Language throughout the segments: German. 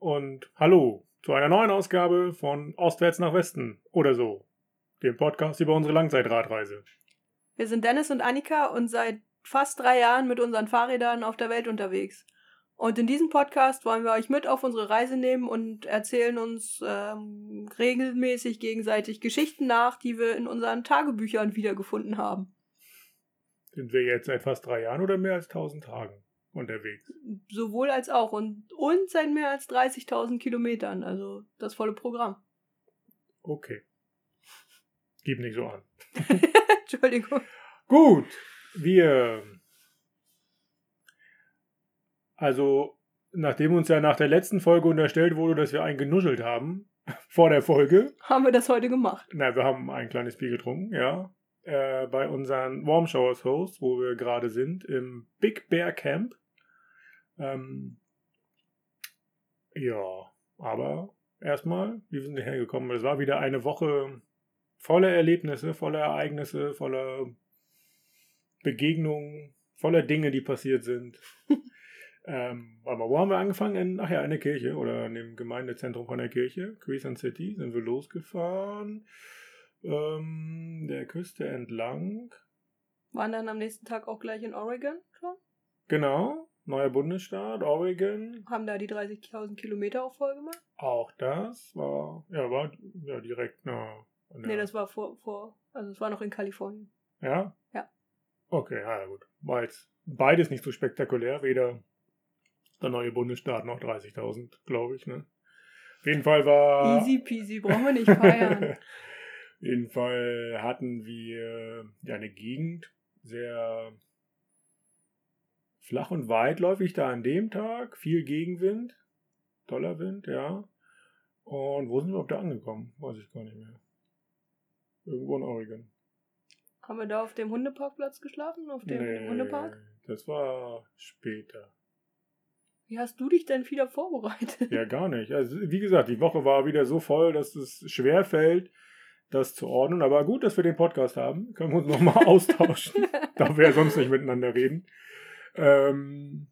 und hallo zu einer neuen Ausgabe von Ostwärts nach Westen oder so, dem Podcast über unsere Langzeitradreise. Wir sind Dennis und Annika und seit fast drei Jahren mit unseren Fahrrädern auf der Welt unterwegs. Und in diesem Podcast wollen wir euch mit auf unsere Reise nehmen und erzählen uns ähm, regelmäßig gegenseitig Geschichten nach, die wir in unseren Tagebüchern wiedergefunden haben. Sind wir jetzt seit fast drei Jahren oder mehr als 1000 Tagen unterwegs? Sowohl als auch. Und, und seit mehr als 30.000 Kilometern. Also das volle Programm. Okay. Gib nicht so an. Entschuldigung. Gut, wir. Also, nachdem uns ja nach der letzten Folge unterstellt wurde, dass wir einen genuschelt haben, vor der Folge. Haben wir das heute gemacht? Na, wir haben ein kleines Bier getrunken, ja. Äh, bei unseren Warm Showers Hosts, wo wir gerade sind, im Big Bear Camp. Ähm, ja, aber erstmal, wie sind wir hergekommen? Es war wieder eine Woche voller Erlebnisse, voller Ereignisse, voller Begegnungen, voller Dinge, die passiert sind. ähm, mal, wo haben wir angefangen? In, ach ja, in der Kirche oder in dem Gemeindezentrum von der Kirche, Crescent City, sind wir losgefahren. Ähm, der Küste entlang. Waren dann am nächsten Tag auch gleich in Oregon schon? Genau, neuer Bundesstaat, Oregon. Haben da die 30.000 Kilometer auch voll gemacht? Auch das war, ja, war ja direkt nah. an Nee, das war vor, vor, also es war noch in Kalifornien. Ja? Ja. Okay, ja gut. War jetzt beides nicht so spektakulär, weder der neue Bundesstaat noch 30.000, glaube ich, ne? Auf jeden Fall war... Easy peasy, brauchen wir nicht feiern. Auf jeden Fall hatten wir ja eine Gegend, sehr flach und weitläufig da an dem Tag, viel Gegenwind, toller Wind, ja. Und wo sind wir überhaupt da angekommen? Weiß ich gar nicht mehr. Irgendwo in Oregon. Haben wir da auf dem Hundeparkplatz geschlafen? Auf dem Hundepark? das war später. Wie hast du dich denn wieder vorbereitet? Ja, gar nicht. Also, wie gesagt, die Woche war wieder so voll, dass es schwer fällt, das zu ordnen. Aber gut, dass wir den Podcast haben. Können wir uns nochmal austauschen. da wir ja sonst nicht miteinander reden. Ähm,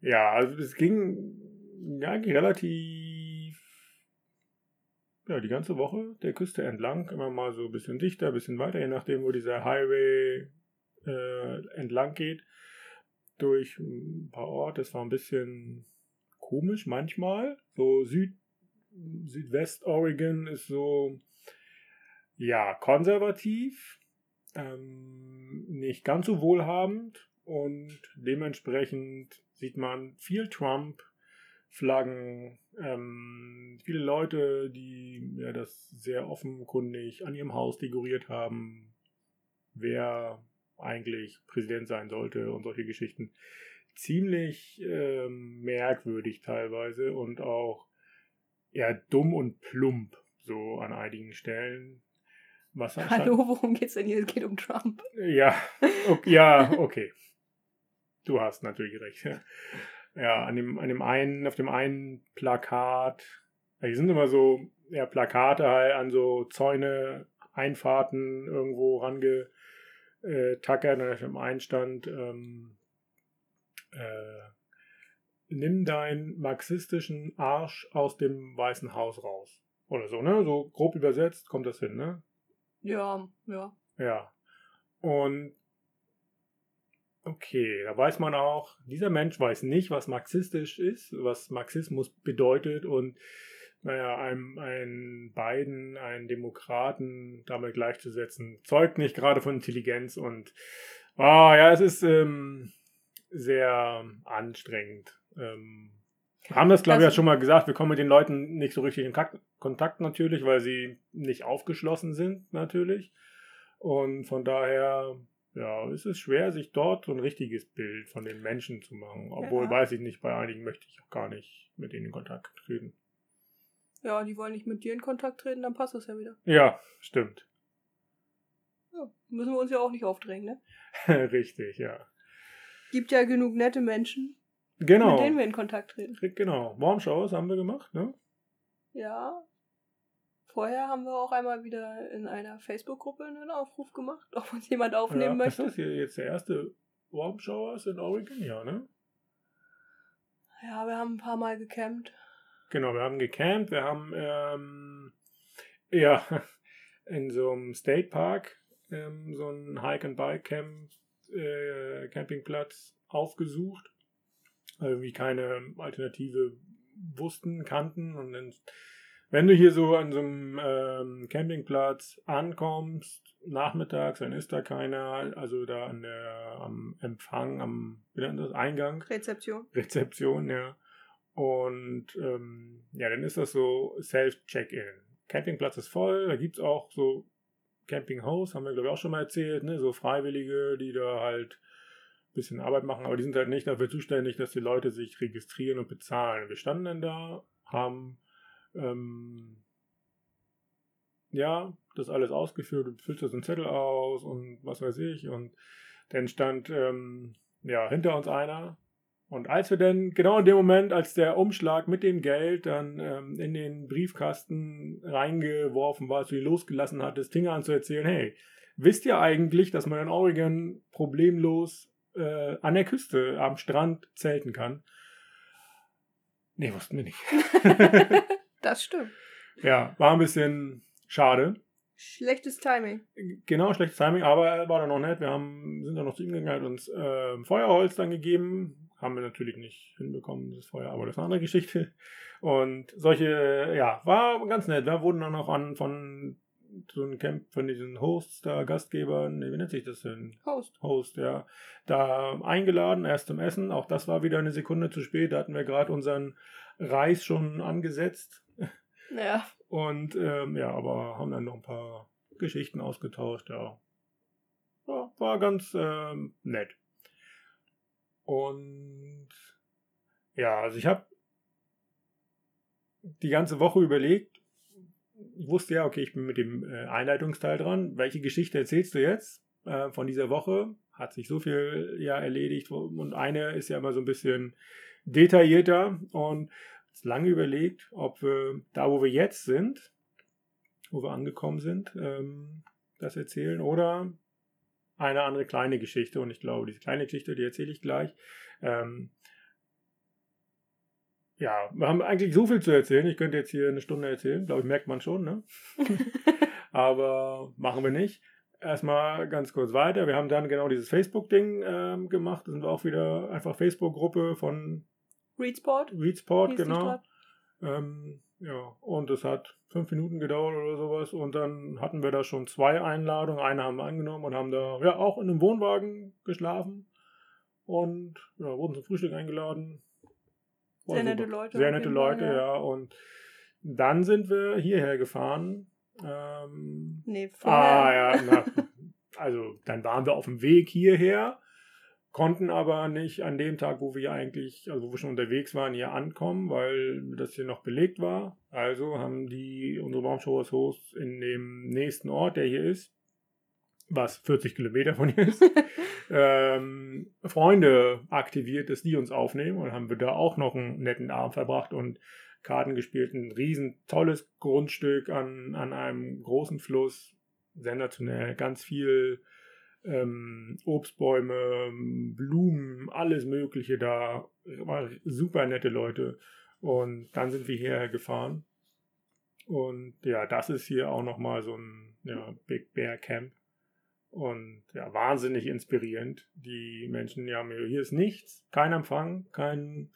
ja, also es ging eigentlich relativ ja, die ganze Woche der Küste entlang, immer mal so ein bisschen dichter, ein bisschen weiter, je nachdem, wo dieser Highway äh, entlang geht, durch ein paar Orte. Es war ein bisschen komisch manchmal. So Süd, Südwest-Oregon ist so, ja, konservativ, ähm, nicht ganz so wohlhabend und dementsprechend sieht man viel Trump, Flaggen, ähm, viele Leute, die ja, das sehr offenkundig an ihrem Haus dekoriert haben, wer eigentlich Präsident sein sollte und solche Geschichten. Ziemlich ähm, merkwürdig teilweise und auch ja dumm und plump so an einigen Stellen. Was Hallo, worum geht's denn hier? Es geht um Trump. ja, okay, ja, okay. Du hast natürlich recht. Ja, an dem, an dem einen, auf dem einen Plakat, hier sind immer so ja, Plakate halt an so Zäune, Einfahrten irgendwo rangetackert. Und auf dem einen stand, ähm, äh, nimm deinen marxistischen Arsch aus dem Weißen Haus raus. Oder so, ne? So grob übersetzt kommt das hin, ne? Ja, ja. Ja. Und okay, da weiß man auch, dieser Mensch weiß nicht, was marxistisch ist, was Marxismus bedeutet und naja, einem, einen beiden, einen Demokraten damit gleichzusetzen, zeugt nicht gerade von Intelligenz und ah, ja, es ist ähm, sehr anstrengend. Ähm, haben das, glaube ich, ja schon mal gesagt, wir kommen mit den Leuten nicht so richtig in Kontakt natürlich, weil sie nicht aufgeschlossen sind natürlich. Und von daher, ja, es ist schwer, sich dort so ein richtiges Bild von den Menschen zu machen. Obwohl, Ja. weiß ich nicht, bei einigen möchte ich auch gar nicht mit ihnen in Kontakt treten. Ja, die wollen nicht mit dir in Kontakt treten, dann passt das ja wieder. Ja, stimmt. Ja, müssen wir uns ja auch nicht aufdrängen, ne? Richtig, ja. Gibt ja genug nette Menschen, Genau. mit denen wir in Kontakt treten. Genau. Warm Showers haben wir gemacht, ne? Ja. Vorher haben wir auch einmal wieder in einer Facebook-Gruppe einen Aufruf gemacht, ob uns jemand aufnehmen ja, Ist möchte. das hier jetzt der erste Warm Showers in Oregon? Ja, ne? Ja, wir haben ein paar Mal gecampt. Genau, wir haben gecampt, wir haben ähm, ja in so einem State Park ähm, so einen Hike-and-Bike-Camp, äh, Campingplatz aufgesucht, weil wir keine Alternative wussten, kannten und dann wenn du hier so an so einem ähm, Campingplatz ankommst, nachmittags, dann ist da keiner, also da an der, am Empfang, am wie nennt das, Eingang. Rezeption. Rezeption, ja. Und ähm, ja, dann ist das so Self-Check-In. Campingplatz ist voll, da gibt es auch so Camping-Host, haben wir glaube ich auch schon mal erzählt, ne? so Freiwillige, die da halt ein bisschen Arbeit machen, aber die sind halt nicht dafür zuständig, dass die Leute sich registrieren und bezahlen. Wir standen dann da, haben ähm, ja, das alles ausgeführt und füllst so einen Zettel aus und was weiß ich. Und dann stand ähm, ja hinter uns einer. Und als wir dann, genau in dem Moment, als der Umschlag mit dem Geld dann ähm, in den Briefkasten reingeworfen war, als du ihn losgelassen hattest, Tinge an zu erzählen, hey, wisst ihr eigentlich, dass man in Oregon problemlos äh, an der Küste am Strand zelten kann? Nee, wussten wir nicht. Das stimmt. Ja, war ein bisschen schade. Schlechtes Timing. Genau, schlechtes Timing, aber er war dann noch nett. Wir haben, sind dann noch zu ihm gegangen, hat uns äh, Feuerholz dann gegeben. Haben wir natürlich nicht hinbekommen, das Feuer, aber das ist eine andere Geschichte. Und solche, ja, war ganz nett. Wir wurden dann auch an von so einem Camp von diesen Hosts, da Gastgebern, wie nennt sich das denn? Host. Host, ja. Da eingeladen, erst zum Essen. Auch das war wieder eine Sekunde zu spät. Da hatten wir gerade unseren Reis schon angesetzt. Ja. Und ähm, ja, aber haben dann noch ein paar Geschichten ausgetauscht, ja. ja war ganz ähm, nett. Und ja, also ich habe die ganze Woche überlegt, ich wusste ja, okay, ich bin mit dem äh, Einleitungsteil dran. Welche Geschichte erzählst du jetzt äh, von dieser Woche? Hat sich so viel ja erledigt und eine ist ja immer so ein bisschen detaillierter und lange überlegt, ob wir da, wo wir jetzt sind, wo wir angekommen sind, ähm, das erzählen oder eine andere kleine Geschichte. Und ich glaube, diese kleine Geschichte, die erzähle ich gleich. Ähm, ja, wir haben eigentlich so viel zu erzählen. Ich könnte jetzt hier eine Stunde erzählen, glaube ich, merkt man schon, ne? Aber machen wir nicht. Erstmal ganz kurz weiter. Wir haben dann genau dieses Facebook-Ding ähm, gemacht. Das sind auch wieder einfach Facebook-Gruppe von Readsport. Readsport, genau. Ähm, ja, und es hat fünf Minuten gedauert oder sowas. Und dann hatten wir da schon zwei Einladungen. Eine haben wir angenommen und haben da ja auch in einem Wohnwagen geschlafen. Und ja, wurden zum Frühstück eingeladen. War sehr nette Leute. Sehr nette Leute, Fall, ja. ja. Und dann sind wir hierher gefahren. Ähm, nee, vorher. Ah, ja, na, also dann waren wir auf dem Weg hierher konnten aber nicht an dem Tag, wo wir eigentlich, also wo wir schon unterwegs waren, hier ankommen, weil das hier noch belegt war. Also haben die unsere Baumshowers Hosts in dem nächsten Ort, der hier ist, was 40 Kilometer von hier ist, ähm, Freunde aktiviert, dass die uns aufnehmen und haben wir da auch noch einen netten Abend verbracht und Karten gespielt. Ein riesen tolles Grundstück an, an einem großen Fluss, sensationell, ganz viel ähm, Obstbäume, Blumen, alles Mögliche da. War super nette Leute. Und dann sind wir hierher gefahren. Und ja, das ist hier auch nochmal so ein ja, Big Bear Camp. Und ja, wahnsinnig inspirierend. Die Menschen, ja, hier ist nichts, kein Empfang, kein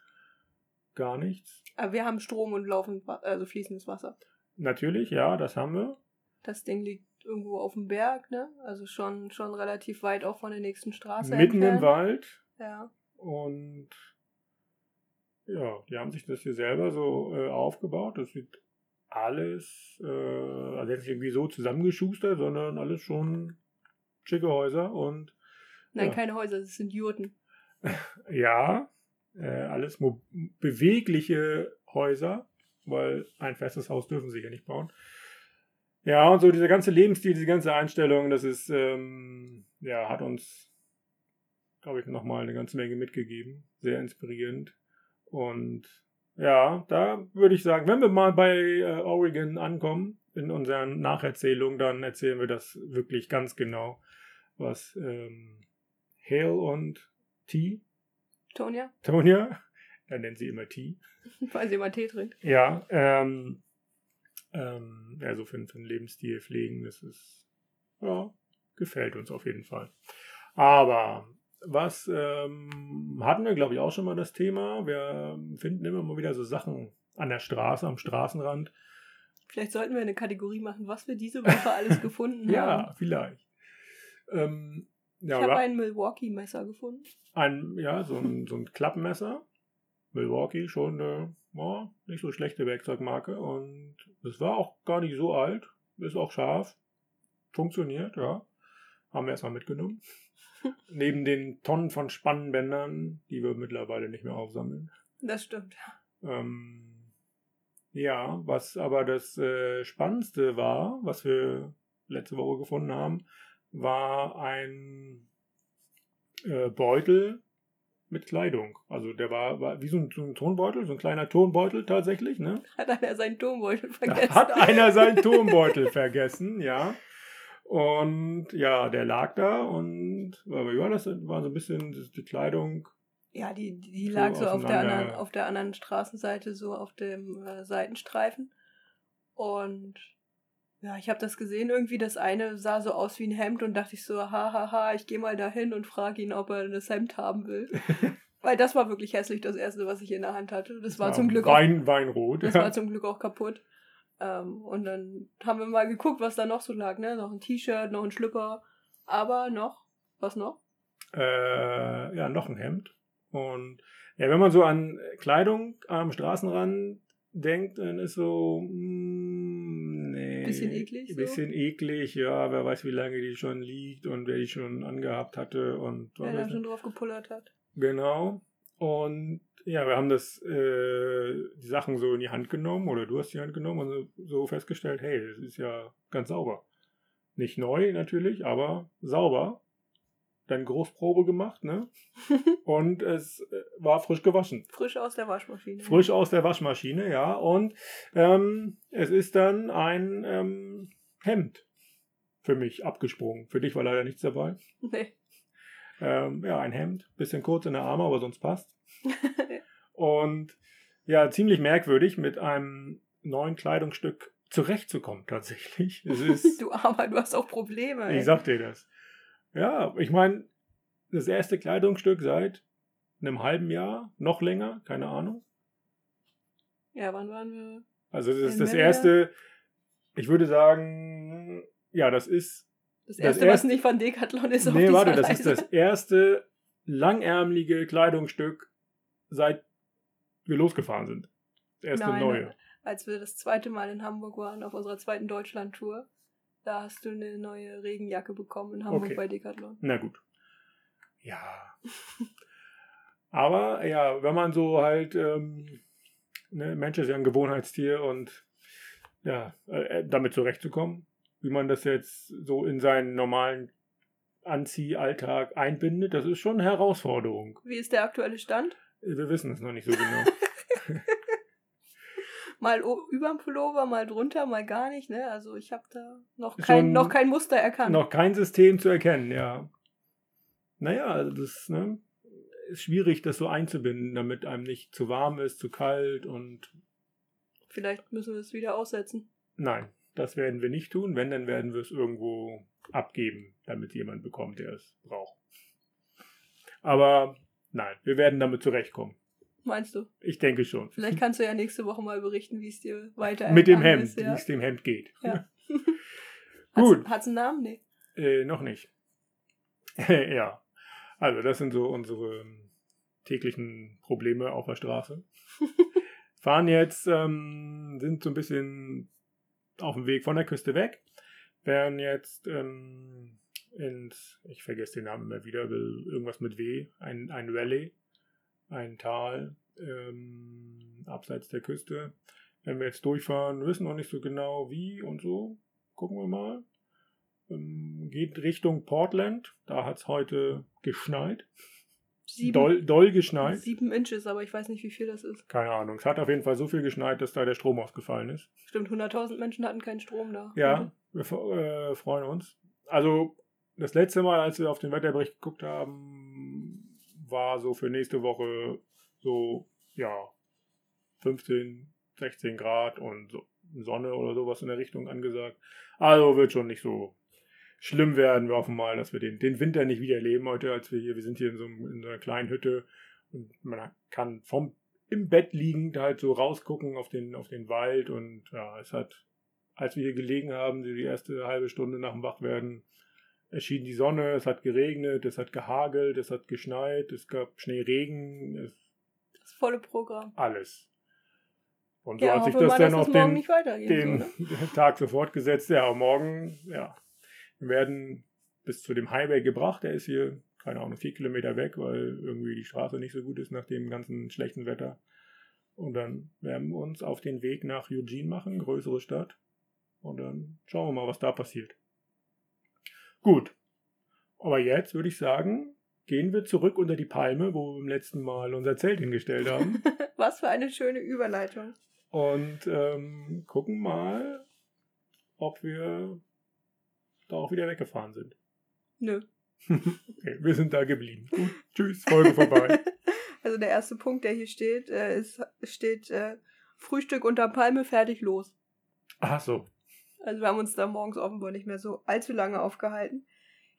gar nichts. Aber wir haben Strom und laufend, also fließendes Wasser. Natürlich, ja, das haben wir. Das Ding liegt irgendwo auf dem Berg, ne? Also schon, schon relativ weit auch von der nächsten Straße. Mitten entfernt. im Wald. Ja. Und ja, die haben sich das hier selber so äh, aufgebaut. Das sieht alles, äh, also nicht irgendwie so zusammengeschustert, sondern alles schon schicke Häuser und. Nein, ja. keine Häuser, das sind Jurten. ja, äh, alles bewegliche Häuser, weil ein festes Haus dürfen sie ja nicht bauen. Ja, und so dieser ganze Lebensstil, diese ganze Einstellung, das ist, ähm, ja, hat uns, glaube ich, nochmal eine ganze Menge mitgegeben. Sehr inspirierend. Und ja, da würde ich sagen, wenn wir mal bei äh, Oregon ankommen, in unseren Nacherzählungen, dann erzählen wir das wirklich ganz genau, was ähm, Hale und T. Tonya. Tonya Er nennt sie immer Tee. Weil sie immer Tee trinkt. Ja, ähm, ähm, ja, so für, für einen Lebensstil pflegen, das ist, ja, gefällt uns auf jeden Fall. Aber was ähm, hatten wir, glaube ich, auch schon mal das Thema. Wir finden immer mal wieder so Sachen an der Straße, am Straßenrand. Vielleicht sollten wir eine Kategorie machen, was wir diese Woche alles gefunden Ja, haben. vielleicht. Ähm, ja, ich habe ein Milwaukee-Messer gefunden. ein, ja, so ein, so ein Klappmesser. Milwaukee, schon eine ja, nicht so schlechte Werkzeugmarke. Und es war auch gar nicht so alt. Ist auch scharf. Funktioniert, ja. Haben wir erstmal mitgenommen. Neben den Tonnen von Spannbändern, die wir mittlerweile nicht mehr aufsammeln. Das stimmt. Ähm, ja, was aber das äh, Spannendste war, was wir letzte Woche gefunden haben, war ein äh, Beutel mit Kleidung. Also der war, war wie so ein, so ein Tonbeutel, so ein kleiner Tonbeutel tatsächlich, ne? Hat einer seinen Turmbeutel Da vergessen. hat einer seinen Tonbeutel vergessen, ja. Und ja, der lag da und wie war das? War so ein bisschen die Kleidung. Ja, die, die So lag so auf der, anderen, auf der anderen Straßenseite, so auf dem äh, Seitenstreifen. Und ja, ich habe das gesehen, irgendwie das eine sah so aus wie ein Hemd und dachte ich so, hahaha, ha, ha, ich gehe mal dahin und frage ihn, ob er das Hemd haben will. Weil das war wirklich hässlich, das erste, was ich in der Hand hatte. Das war zum Glück auch, Wein, Weinrot. das ja. war zum Glück auch kaputt. Ähm, und dann haben wir mal geguckt, was da noch so lag, ne? Noch ein T-Shirt, noch ein Schlüpper, aber noch, was noch? äh, ja, noch ein Hemd. Und ja, wenn man so an Kleidung am Straßenrand denkt, dann ist so, mm, nee. Bisschen eklig, so? Bisschen eklig, ja, wer weiß, wie lange die schon liegt und wer die schon angehabt hatte und Wer da schon drauf gepullert hat. Genau. Und ja, wir haben das, äh, die Sachen so in die Hand genommen oder du hast die Hand genommen und so, so festgestellt, hey, das ist ja ganz sauber. Nicht neu natürlich, aber sauber. Dann Großprobe gemacht, ne? Und es äh, war frisch gewaschen. Frisch aus der Waschmaschine. Frisch aus der Waschmaschine, ja. Und ähm, es ist dann ein ähm, Hemd für mich abgesprungen. Für dich war leider nichts dabei. Nee. Ähm, ja, ein Hemd, bisschen kurz in der Arme, aber sonst passt. Und ja, ziemlich merkwürdig, mit einem neuen Kleidungsstück zurechtzukommen, tatsächlich. Es ist, du Armer, du hast auch Probleme. ey. ich sag dir das. Ja, ich meine, das erste Kleidungsstück seit einem halben Jahr, noch länger, keine Ahnung. Ja, wann waren wir? Also das ist das Melle? erste, ich würde sagen, ja, das ist, Das Das erste, was erste- nicht von Decathlon ist nee, warte, das ist Reise. das erste langärmelige Kleidungsstück, seit wir losgefahren sind. Das erste Nein, neue. Als wir das zweite Mal in Hamburg waren, auf unserer zweiten Deutschland-Tour, da hast du eine neue Regenjacke bekommen in Hamburg Okay. bei Decathlon. Na gut. Ja. Aber ja, wenn man so halt, ähm, ne, Mensch ist ja ein Gewohnheitstier und ja, äh, damit zurechtzukommen, wie man das jetzt so in seinen normalen Anziehalltag einbindet, das ist schon eine Herausforderung. Wie ist der aktuelle Stand? Wir wissen es noch nicht so genau. Mal überm Pullover, mal drunter, mal gar nicht, ne? Also ich habe da noch kein, noch kein Muster erkannt. noch kein System zu erkennen, ja. Naja, also das ne, ist schwierig, das so einzubinden, damit einem nicht zu warm ist, zu kalt und Vielleicht müssen wir es wieder aussetzen. Nein, das werden wir nicht tun. Wenn, dann werden wir es irgendwo abgeben, damit jemand bekommt, der es braucht. Aber nein, wir werden damit zurechtkommen. Meinst du? Ich denke schon. Vielleicht kannst du ja nächste Woche mal berichten, wie es dir weiter Mit dem Hemd, ist, wie ja. es dem Hemd geht. Ja. Gut. Hat es einen Namen? Nee. Äh, noch nicht. ja. Also, das sind so unsere ähm, täglichen Probleme auf der Straße. Fahren jetzt, ähm, sind so ein bisschen auf dem Weg von der Küste weg. Werden jetzt ähm, ins, ich vergesse den Namen immer wieder, will irgendwas mit W, ein, ein Valley, ein Tal ähm, abseits der Küste. Wenn wir jetzt durchfahren, wissen noch nicht so genau wie und so. Gucken wir mal. Ähm, geht Richtung Portland. Da hat es heute geschneit. Sieben, Doll, doll geschneit. sieben Inches, aber ich weiß nicht, wie viel das ist. Keine Ahnung. Es hat auf jeden Fall so viel geschneit, dass da der Strom ausgefallen ist. Stimmt, 100.000 Menschen hatten keinen Strom da. Ja, wir äh, freuen uns. Also, das letzte Mal, als wir auf den Wetterbericht geguckt haben, war so für nächste Woche so ja, 15, 16 Grad und so, Sonne oder sowas in der Richtung angesagt. Also wird schon nicht so schlimm werden. Wir hoffen mal, dass wir den, den Winter nicht wieder erleben heute, als wir hier, wir sind hier in so, in einer kleinen Hütte und man kann vom im Bett liegend halt so rausgucken auf den, auf den Wald und ja, es hat, als wir hier gelegen haben, die erste halbe Stunde nach dem Wachwerden, erschien die Sonne, es hat geregnet, es hat gehagelt, es hat geschneit, es gab Schneeregen, es das volle Programm. Alles. Und so Ja, hat sich das mal, dann auf es den, den so, ne? Tag so fortgesetzt. Ja, morgen, ja, wir werden bis zu dem Highway gebracht. Der ist hier, keine Ahnung, vier Kilometer weg, weil irgendwie die Straße nicht so gut ist nach dem ganzen schlechten Wetter. Und dann werden wir uns auf den Weg nach Eugene machen, größere Stadt. Und dann schauen wir mal, was da passiert. Gut. Aber jetzt würde ich sagen, gehen wir zurück unter die Palme, wo wir beim letzten Mal unser Zelt hingestellt haben. Was für eine schöne Überleitung. und ähm, gucken mal, ob wir da auch wieder weggefahren sind. Nö. Okay, wir sind da geblieben. Gut, tschüss, Folge vorbei. Also der erste Punkt, der hier steht, äh, ist, steht äh, Frühstück unter Palme, fertig, los. Ach so. Also wir haben uns da morgens offenbar nicht mehr so allzu lange aufgehalten.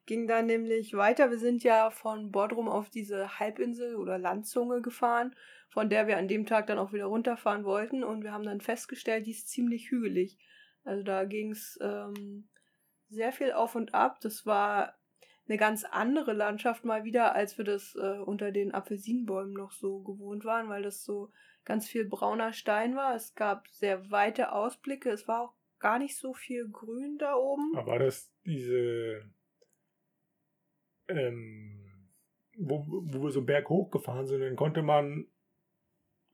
Ging dann nämlich weiter. Wir sind ja von Bodrum auf diese Halbinsel oder Landzunge gefahren, von der wir an dem Tag dann auch wieder runterfahren wollten. Und wir haben dann festgestellt, die ist ziemlich hügelig. Also da ging es ähm, sehr viel auf und ab. Das war eine ganz andere Landschaft mal wieder, als wir das äh, unter den Apfelsinenbäumen noch so gewohnt waren, weil das so ganz viel brauner Stein war. Es gab sehr weite Ausblicke. Es war auch gar nicht so viel Grün da oben. Aber war das diese, ähm, wo, wo wir so einen Berg hochgefahren sind, dann konnte man,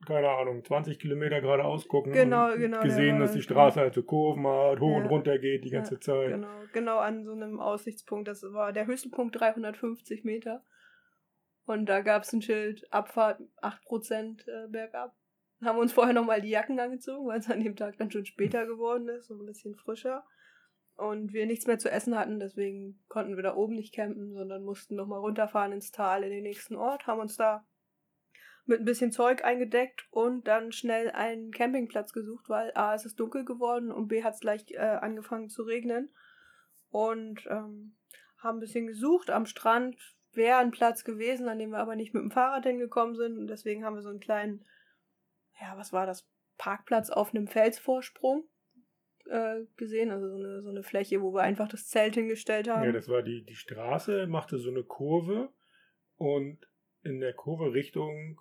keine Ahnung, 20 Kilometer geradeaus gucken. Genau, und genau, Gesehen, dass die Straße halt so Kurven hat, hoch und Ja. runter geht die ganze Ja, Zeit. Genau, genau an so einem Aussichtspunkt. Das war der höchste Punkt 350 Meter. Und da gab es ein Schild, Abfahrt 8% äh, bergab. Haben uns vorher nochmal die Jacken angezogen, weil es an dem Tag dann schon später geworden ist, so ein bisschen frischer. Und wir nichts mehr zu essen hatten, deswegen konnten wir da oben nicht campen, sondern mussten nochmal runterfahren ins Tal in den nächsten Ort, haben uns da mit ein bisschen Zeug eingedeckt und dann schnell einen Campingplatz gesucht, weil A, es ist dunkel geworden und B, hat es gleich äh, angefangen zu regnen. Und ähm, haben ein bisschen gesucht. Am Strand wäre ein Platz gewesen, an dem wir aber nicht mit dem Fahrrad hingekommen sind. Und deswegen haben wir so einen kleinen, ja, was war das? Parkplatz auf einem Felsvorsprung äh, gesehen. Also so eine, so eine Fläche, wo wir einfach das Zelt hingestellt haben. Ja, das war die, die Straße, machte so eine Kurve und in der Kurve Richtung,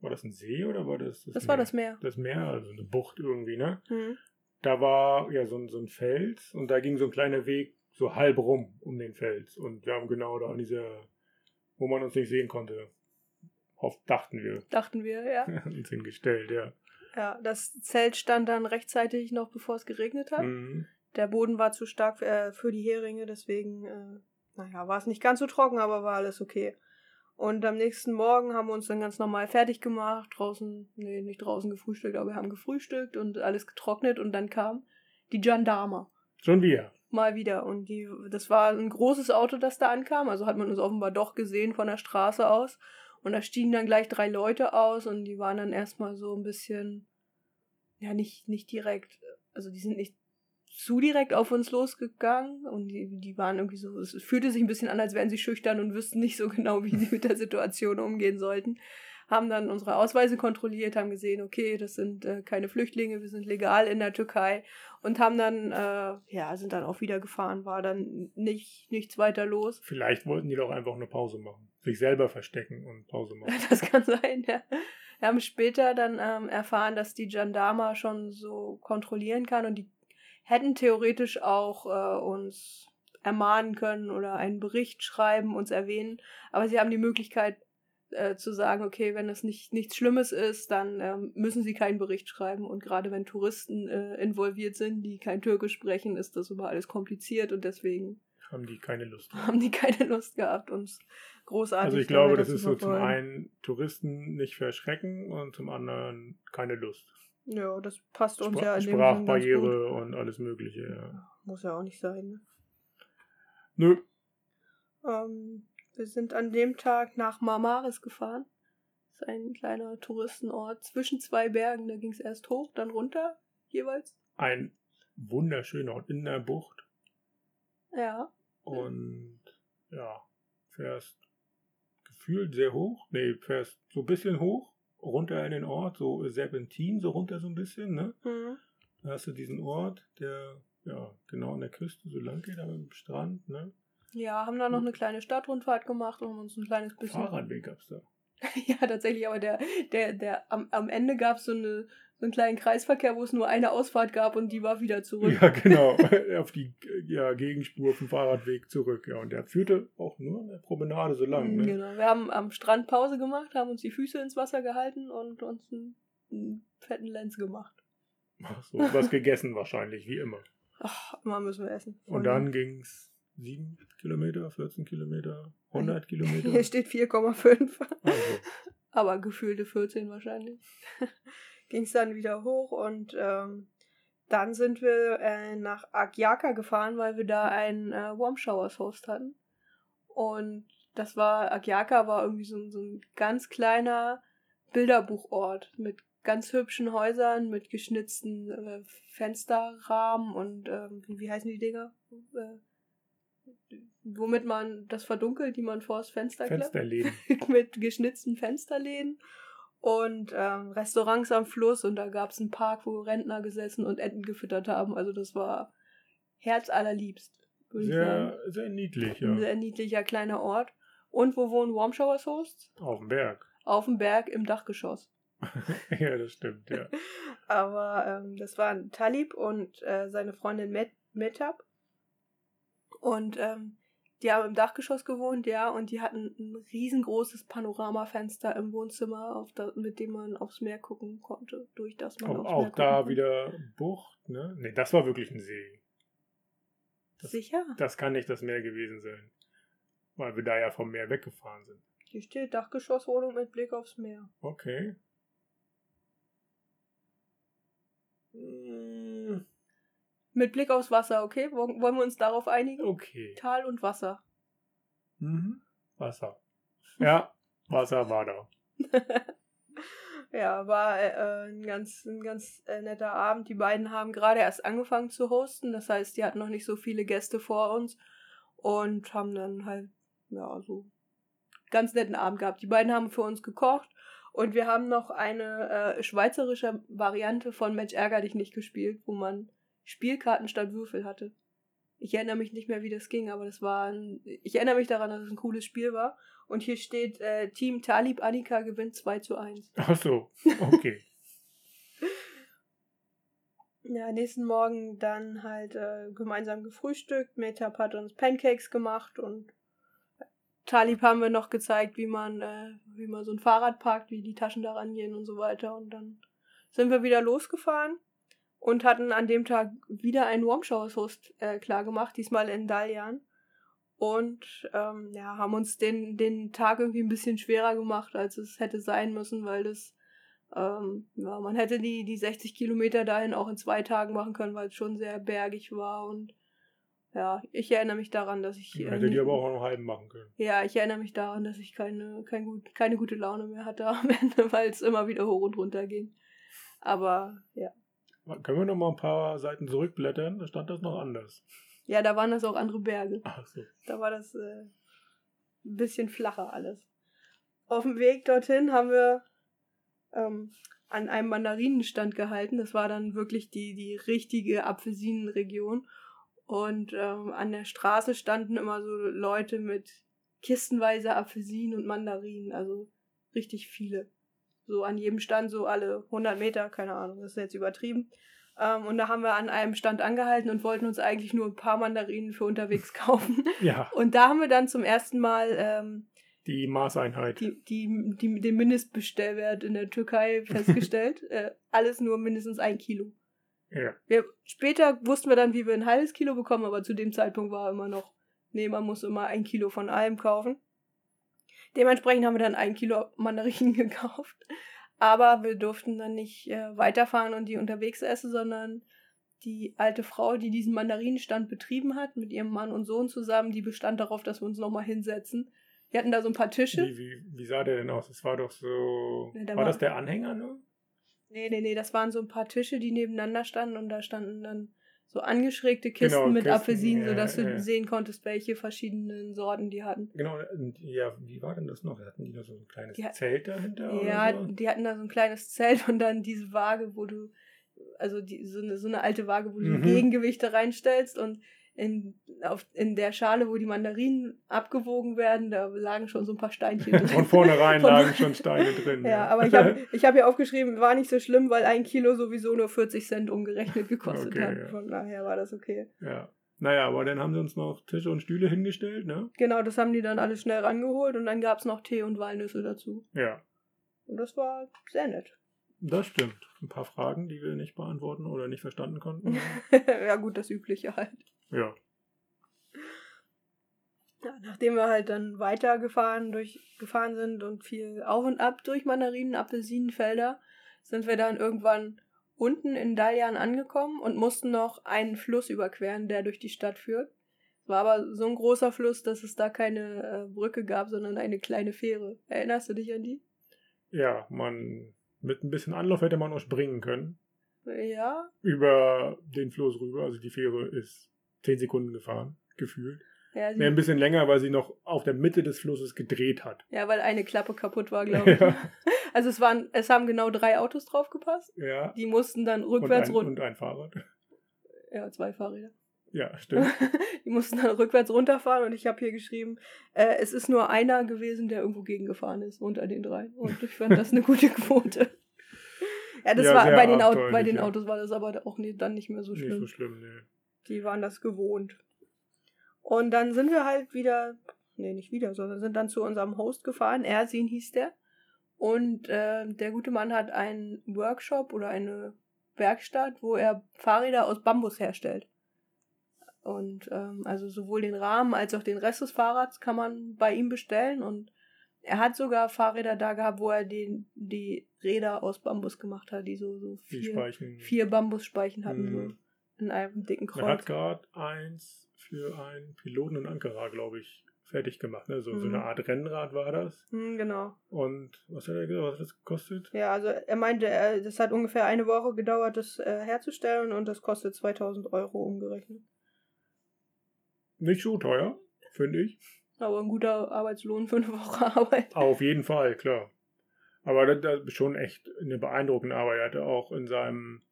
war das ein See oder war das das war das Meer. Das Meer, also eine Bucht irgendwie, ne? Hm. Da war ja so ein, so ein Fels und da ging so ein kleiner Weg so halb rum um den Fels. Und wir haben genau da an dieser, wo man uns nicht sehen konnte, oft dachten wir, Dachten wir, ja. uns hingestellt, ja. Ja, das Zelt stand dann rechtzeitig noch, bevor es geregnet hat. Mhm. Der Boden war zu stark für, äh, für die Heringe, deswegen, äh, naja, war es nicht ganz so trocken, aber war alles okay. Und am nächsten Morgen haben wir uns dann ganz normal fertig gemacht, draußen, nee, nicht draußen gefrühstückt, aber wir haben gefrühstückt und alles getrocknet und dann kam die Gendarma Schon wieder. mal wieder. Und die, das war ein großes Auto, das da ankam, also hat man uns offenbar doch gesehen von der Straße aus. Und da stiegen dann gleich drei Leute aus und die waren dann erstmal so ein bisschen, ja, nicht, nicht direkt, also die sind nicht zu direkt auf uns losgegangen und die, die waren irgendwie so, es fühlte sich ein bisschen an, als wären sie schüchtern und wüssten nicht so genau, wie sie mit der Situation umgehen sollten. Haben dann unsere Ausweise kontrolliert, haben gesehen, okay, das sind äh, keine Flüchtlinge, wir sind legal in der Türkei und haben dann, äh, ja, sind dann auch wieder gefahren, war dann nicht, nichts weiter los. Vielleicht wollten die doch einfach eine Pause machen. Sich selber verstecken und Pause machen. Das kann sein, ja. Wir haben später dann ähm, erfahren, dass die Gendarma schon so kontrollieren kann und die hätten theoretisch auch äh, uns ermahnen können oder einen Bericht schreiben, uns erwähnen, aber sie haben die Möglichkeit äh, zu sagen, okay, wenn es nicht nichts Schlimmes ist, dann ähm, müssen sie keinen Bericht schreiben und gerade wenn Touristen äh, involviert sind, die kein Türkisch sprechen, ist das immer alles kompliziert und deswegen Haben die keine Lust. haben die keine Lust gehabt, uns großartig Also ich glaube, das ist so zum einen Touristen nicht verschrecken und zum anderen keine Lust. Ja, das passt uns Spra ja in. Sprachbarriere und alles mögliche. Ja. Muss ja auch nicht sein. Ne? Nö, Ähm, wir sind an dem Tag nach Marmaris gefahren. Das ist ein kleiner Touristenort zwischen zwei Bergen. Da ging es erst hoch, dann runter, jeweils. Ein wunderschöner Ort in der Bucht. Ja. Und ja, fährst gefühlt sehr hoch. Nee, fährst so ein bisschen hoch, runter in den Ort, so Serpentin, so runter so ein bisschen, ne? Mhm. Da hast du diesen Ort, der ja genau an der Küste so lang geht, am Strand, ne? Ja, haben da noch eine kleine Stadtrundfahrt gemacht und uns ein kleines bisschen. Fahrradweg gab's da. ja, tatsächlich, aber der, der, der, am, am Ende gab es so, eine, so einen kleinen Kreisverkehr, wo es nur eine Ausfahrt gab und die war wieder zurück. Ja, genau. Auf die ja, Gegenspur vom Fahrradweg zurück. Ja, und der führte auch nur an der Promenade so lang. Ne? Genau. Wir haben am Strand Pause gemacht, haben uns die Füße ins Wasser gehalten und uns einen, einen fetten Lenz gemacht. Ach so, was gegessen wahrscheinlich, wie immer. Ach, immer müssen wir essen. Und dann ging's 7 Kilometer, 14 Kilometer, 100 Kilometer. Hier steht 4,5. Also, aber gefühlte 14 wahrscheinlich. Ging es dann wieder hoch und ähm, dann sind wir äh, nach Agyaka gefahren, weil wir da einen äh, Warm Showers Host hatten. Und das war, Agyaka war irgendwie so, so ein ganz kleiner Bilderbuchort mit ganz hübschen Häusern, mit geschnitzten äh, Fensterrahmen und ähm, wie heißen die Dinger? Äh, womit man das verdunkelt, die man vors Fenster klappt. Fensterläden. mit geschnitzten Fensterläden und ähm, Restaurants am Fluss und da gab es einen Park, wo Rentner gesessen und Enten gefüttert haben. Also das war herzallerliebst. Sehr, sehr niedlich, Ein ja. sehr niedlicher kleiner Ort. Und wo wohnen Warm Showers Hosts? Auf dem Berg. Auf dem Berg im Dachgeschoss. ja, das stimmt, ja. Aber ähm, das waren Talib und äh, seine Freundin Met Metab. Und ähm, die haben im Dachgeschoss gewohnt, ja, und die hatten ein riesengroßes Panoramafenster im Wohnzimmer, auf da, mit dem man aufs Meer gucken konnte, durch das man Auch, aufs auch Meer da gucken wieder Bucht, ne? Ne, das war wirklich ein See. konnte. das- Sicher? Das kann nicht das Meer gewesen sein. Weil wir da ja vom Meer weggefahren sind. Hier steht Dachgeschosswohnung mit Blick aufs Meer. Okay. Mm, Mit Blick aufs Wasser, okay? Wollen wir uns darauf einigen? Okay. Tal und Wasser. Mhm. Wasser. Ja, Wasser war da. ja, war äh, ein ganz, ein ganz äh, netter Abend. Die beiden haben gerade erst angefangen zu hosten. Das heißt, die hatten noch nicht so viele Gäste vor uns und haben dann halt, ja, so ganz netten Abend gehabt. Die beiden haben für uns gekocht und wir haben noch eine äh, schweizerische Variante von Mensch ärger dich nicht gespielt, wo man Spielkarten statt Würfel hatte. Ich erinnere mich nicht mehr, wie das ging, aber das war ein, ich erinnere mich daran, dass es ein cooles Spiel war. Und hier steht, äh, Team Talib Annika gewinnt 2 zu 1. Ach so, okay. Ja, nächsten Morgen dann halt äh, gemeinsam gefrühstückt. Metap hat uns Pancakes gemacht und Talib haben wir noch gezeigt, wie man, äh, wie man so ein Fahrrad parkt, wie die Taschen daran gehen und so weiter. Und dann sind wir wieder losgefahren und hatten an dem Tag wieder einen Warmshowers-Host äh, klar gemacht, diesmal in Dalian. Und ähm, ja, haben uns den, den Tag irgendwie ein bisschen schwerer gemacht, als es hätte sein müssen, weil das ähm, ja, man hätte die, die 60 Kilometer dahin auch in zwei Tagen machen können, weil es schon sehr bergig war. Und ja, ich erinnere mich daran, dass ich. äh, Hätte die nicht- aber auch noch halben machen können. ja, ich erinnere mich daran, dass ich keine, kein gut, keine gute Laune mehr hatte am Ende, weil es immer wieder hoch und runter ging. Aber ja. Können wir noch mal ein paar Seiten zurückblättern? Da stand das noch anders. Ja, da waren das auch andere Berge. Ach so. Da war das äh, ein bisschen flacher alles. Auf dem Weg dorthin haben wir ähm, an einem Mandarinenstand gehalten. Das war dann wirklich die, die richtige Apfelsinenregion. Und ähm, an der Straße standen immer so Leute mit kistenweise Apfelsinen und Mandarinen. Also richtig viele. So an jedem Stand so alle 100 Meter, keine Ahnung, das ist jetzt übertrieben. Ähm, und da haben wir an einem Stand angehalten und wollten uns eigentlich nur ein paar Mandarinen für unterwegs kaufen. Ja, Und da haben wir dann zum ersten Mal ähm, die Maßeinheit. die, die, die, den Mindestbestellwert in der Türkei festgestellt. äh, alles nur mindestens ein Kilo. Ja. Wir, später wussten wir dann, wie wir ein halbes Kilo bekommen, aber zu dem Zeitpunkt war immer noch, nee, man muss immer ein Kilo von allem kaufen. Dementsprechend haben wir dann ein Kilo Mandarinen gekauft. Aber wir durften dann nicht äh, weiterfahren und die unterwegs essen, sondern die alte Frau, die diesen Mandarinenstand betrieben hat, mit ihrem Mann und Sohn zusammen, die bestand darauf, dass wir uns nochmal hinsetzen. Die hatten da so ein paar Tische. Wie, wie, wie sah der denn aus? Das war doch so. Ja, der war war- das der Anhänger nur? Nee, nee, nee, das waren so ein paar Tische, die nebeneinander standen und da standen dann so angeschrägte Kisten Genau, mit Kisten, Apfelsinen, ja, sodass du ja. sehen konntest, welche verschiedenen Sorten die hatten. Genau, und ja, wie war denn das noch? Hatten die da so ein kleines Die Zelt dahinter? Ja, so? die hatten da so ein kleines Zelt und dann diese Waage, wo du, also die, so, eine, so eine alte Waage, wo du Mhm. Gegengewichte reinstellst und in, auf, in der Schale, wo die Mandarinen abgewogen werden, da lagen schon so ein paar Steinchen drin. Von vornherein Von- lagen schon Steine drin. Ja, aber ich habe ich hab hier aufgeschrieben, war nicht so schlimm, weil ein Kilo sowieso nur 40 Cent umgerechnet gekostet Okay, hat. ja. Von daher war das okay. ja. Naja, aber dann haben sie uns noch Tische und Stühle hingestellt, ne? Genau, das haben die dann alles schnell rangeholt und dann gab es noch Tee und Walnüsse dazu. Ja, Und das war sehr nett. das stimmt. Ein paar Fragen, die wir nicht beantworten oder nicht verstanden konnten. ja, gut, das Übliche halt. Ja. Ja, nachdem wir halt dann weitergefahren durch, gefahren sind und viel auf und ab durch Mandarinen, Apfelsinenfelder, sind wir dann irgendwann unten in Dalian angekommen und mussten noch einen Fluss überqueren, der durch die Stadt führt. Es war aber so ein großer Fluss, dass es da keine äh, Brücke gab, sondern eine kleine Fähre. Erinnerst du dich an die? Ja, man, mit ein bisschen Anlauf hätte man auch springen können. Ja, Über den Fluss rüber. Also die Fähre ist 10 Sekunden gefahren, gefühlt. ja, Nee, ein bisschen länger, weil sie noch auf der Mitte des Flusses gedreht hat. ja, weil eine Klappe kaputt war, glaube ich. Ja. Also es waren, es haben genau drei Autos drauf gepasst. Ja. Die mussten dann rückwärts runter. und ein Fahrrad. Ja, zwei Fahrräder. Ja, stimmt. die mussten dann rückwärts runterfahren und ich habe hier geschrieben, äh, es ist nur einer gewesen, der irgendwo gegengefahren ist unter den dreien. Und ich fand das eine gute Quote. Ja, das Ja, war bei den, Au abenteuerlich, bei den ja. Autos war das aber auch nie, dann nicht mehr so Nicht schlimm. so schlimm, nee. Die waren das gewohnt. Und dann sind wir halt wieder, nee, nicht wieder, sondern sind dann zu unserem Host gefahren. Ersin hieß der. Und äh, der gute Mann hat einen Workshop oder eine Werkstatt, wo er Fahrräder aus Bambus herstellt. Und ähm, also sowohl den Rahmen als auch den Rest des Fahrrads kann man bei ihm bestellen. Und er hat sogar Fahrräder da gehabt, wo er den, die Räder aus Bambus gemacht hat, die so, so Die vier, Speichen. vier Bambusspeichen hatten, Mhm. So in einem dicken Kreuz. Er hat gerade eins für einen Piloten und Ankerer, glaube ich, fertig gemacht. Ne? So, so Mhm. eine Art Rennrad war das. Hm, genau. Und was hat er gesagt, was hat das gekostet? Ja, also er meinte, er, das hat ungefähr eine Woche gedauert, das äh, herzustellen und das kostet 2000 Euro umgerechnet. Nicht so teuer, finde ich. Aber ein guter Arbeitslohn für eine Woche Arbeit. Auf jeden Fall, klar. Aber das, das ist schon echt eine beeindruckende Arbeit. Er hatte auch in seinem,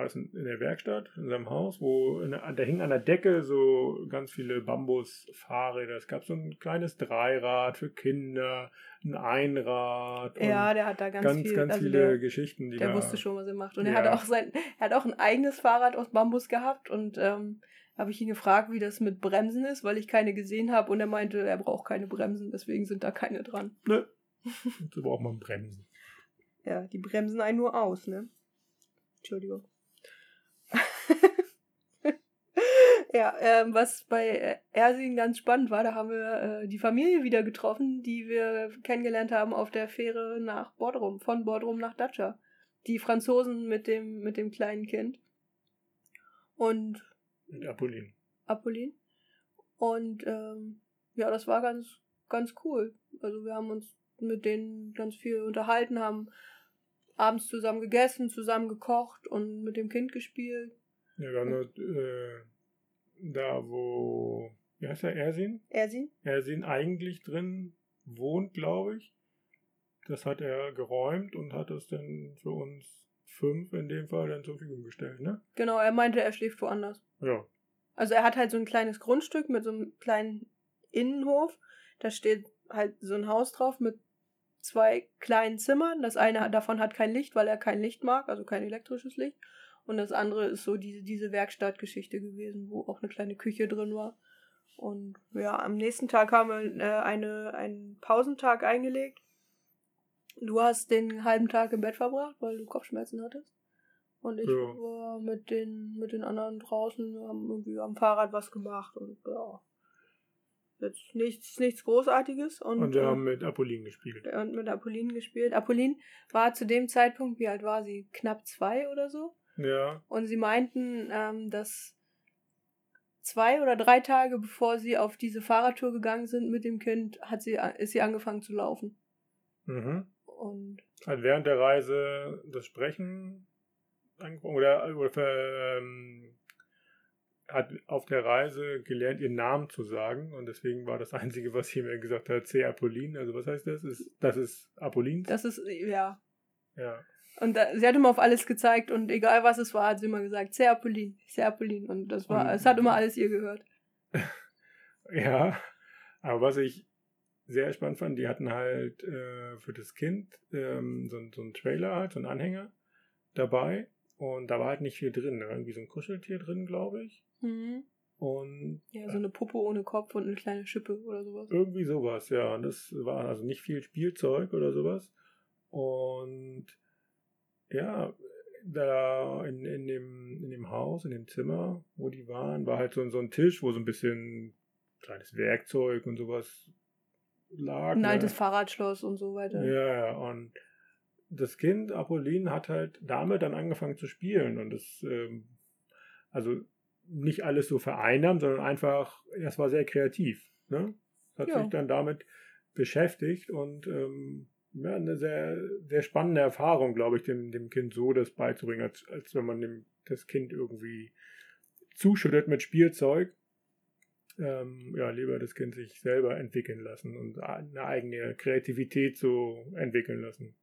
war in der Werkstatt, in seinem Haus, wo der, da hing an der Decke so ganz viele Bambusfahrräder. Es gab so ein kleines Dreirad für Kinder, ein Einrad. Ja, der hat da ganz, ganz, viel. ganz also viele der, Geschichten, die der da. wusste schon, was er macht. Und Ja. er hatte auch sein, er hat auch ein eigenes Fahrrad aus Bambus gehabt und ähm, habe ich ihn gefragt, wie das mit Bremsen ist, weil ich keine gesehen habe und er meinte, er braucht keine Bremsen, deswegen sind da keine dran. Ne. So braucht man Bremsen. Ja, die bremsen einen nur aus, ne? Entschuldigung. ja, ähm, was bei äh, Ersin ganz spannend war, da haben wir äh, die Familie wieder getroffen, die wir kennengelernt haben auf der Fähre nach Bodrum, von Bodrum nach Dacia. Die Franzosen mit dem, mit dem kleinen Kind. Und Mit Apollin. Apollin. Und ähm, ja, das war ganz, ganz cool. Also wir haben uns mit denen ganz viel unterhalten, haben abends zusammen gegessen, zusammen gekocht und mit dem Kind gespielt. Ja, haben dort, äh, da, wo, wie heißt der, Ersin? Ersin? Ersin eigentlich drin wohnt, glaube ich. Das hat er geräumt und hat es dann für uns fünf in dem Fall dann zur Verfügung gestellt, ne? Genau, er meinte, er schläft woanders. Ja. Also er hat halt so ein kleines Grundstück mit so einem kleinen Innenhof. Da steht halt so ein Haus drauf mit zwei kleinen Zimmern. Das eine davon hat kein Licht, weil er kein Licht mag, also kein elektrisches Licht. Und das andere ist so diese, diese Werkstattgeschichte gewesen, wo auch eine kleine Küche drin war. Und ja, am nächsten Tag haben wir äh, eine, einen Pausentag eingelegt. Du hast den halben Tag im Bett verbracht, weil du Kopfschmerzen hattest. Und ich Ja. war mit den, mit den anderen draußen, wir haben irgendwie am Fahrrad was gemacht und ja. Jetzt nichts, nichts Großartiges. Und, Und wir äh, haben mit Apollin gespielt. und mit Apollin gespielt. Apollin war zu dem Zeitpunkt, wie alt war sie? Knapp zwei oder so. Ja. Und sie meinten, ähm, dass zwei oder drei Tage bevor sie auf diese Fahrradtour gegangen sind mit dem Kind, hat sie, ist sie angefangen zu laufen. Mhm. Und Hat während der Reise das Sprechen angefangen oder, oder für, ähm, hat auf der Reise gelernt, ihren Namen zu sagen und deswegen war das Einzige, was sie mir gesagt hat, C. Apollin. Also was heißt das? Ist, das ist Apollin? das ist, ja. Ja. Und da, sie hat immer auf alles gezeigt und egal was es war, hat sie immer gesagt, sehr Apollin. Und das war, Und- es hat immer alles ihr gehört. Ja, aber was ich sehr spannend fand, die hatten halt äh, für das Kind ähm, so, so einen Trailer halt, so einen Anhänger dabei und da war halt nicht viel drin. Da war irgendwie so ein Kuscheltier drin, glaube ich. Mhm. Und Ja, so eine Puppe ohne Kopf und eine kleine Schippe oder sowas. irgendwie sowas, ja. Und das war also nicht viel Spielzeug oder sowas. Und ja, da in, in, dem, in dem Haus, in dem Zimmer, wo die waren, war halt so, so ein Tisch, wo so ein bisschen kleines Werkzeug und sowas lag. Ein ne? altes Fahrradschloss und so weiter. Ja, ja, und das Kind, Apollin, hat halt damit dann angefangen zu spielen und das, ähm, also nicht alles so vereinnahmt, sondern einfach, das war sehr kreativ. Ne? Hat Ja. sich dann damit beschäftigt und ähm, ja, eine sehr, sehr spannende Erfahrung, glaube ich, dem, dem Kind so das beizubringen, als, als wenn man dem, das Kind irgendwie zuschüttet mit Spielzeug. Ähm, ja, lieber das Kind sich selber entwickeln lassen und eine eigene Kreativität so entwickeln lassen.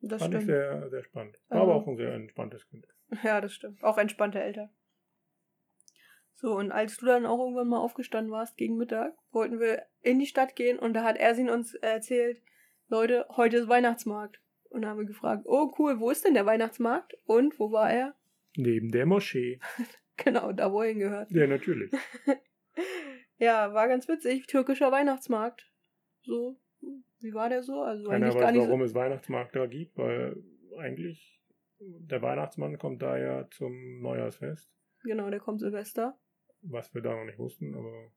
Das Fand ich stimmt. sehr, sehr spannend. War Also- aber auch ein sehr entspanntes Kind. Ja, das stimmt. Auch entspannte Eltern. So, und als du dann auch irgendwann mal aufgestanden warst gegen Mittag, wollten wir in die Stadt gehen und da hat Ersin uns erzählt, Leute, heute ist Weihnachtsmarkt. Und haben wir gefragt, oh cool, wo ist denn der Weihnachtsmarkt? Und wo war er? Neben der Moschee. Genau, da wo er hingehört. Ja, natürlich. Ja, war ganz witzig. Türkischer Weihnachtsmarkt. So, wie war der so? Also Keiner eigentlich gar weiß, nicht warum es Weihnachtsmarkt da gibt, weil eigentlich der Weihnachtsmann kommt da ja zum Neujahrsfest, so. Genau, der kommt Silvester. was wir da noch nicht wussten, aber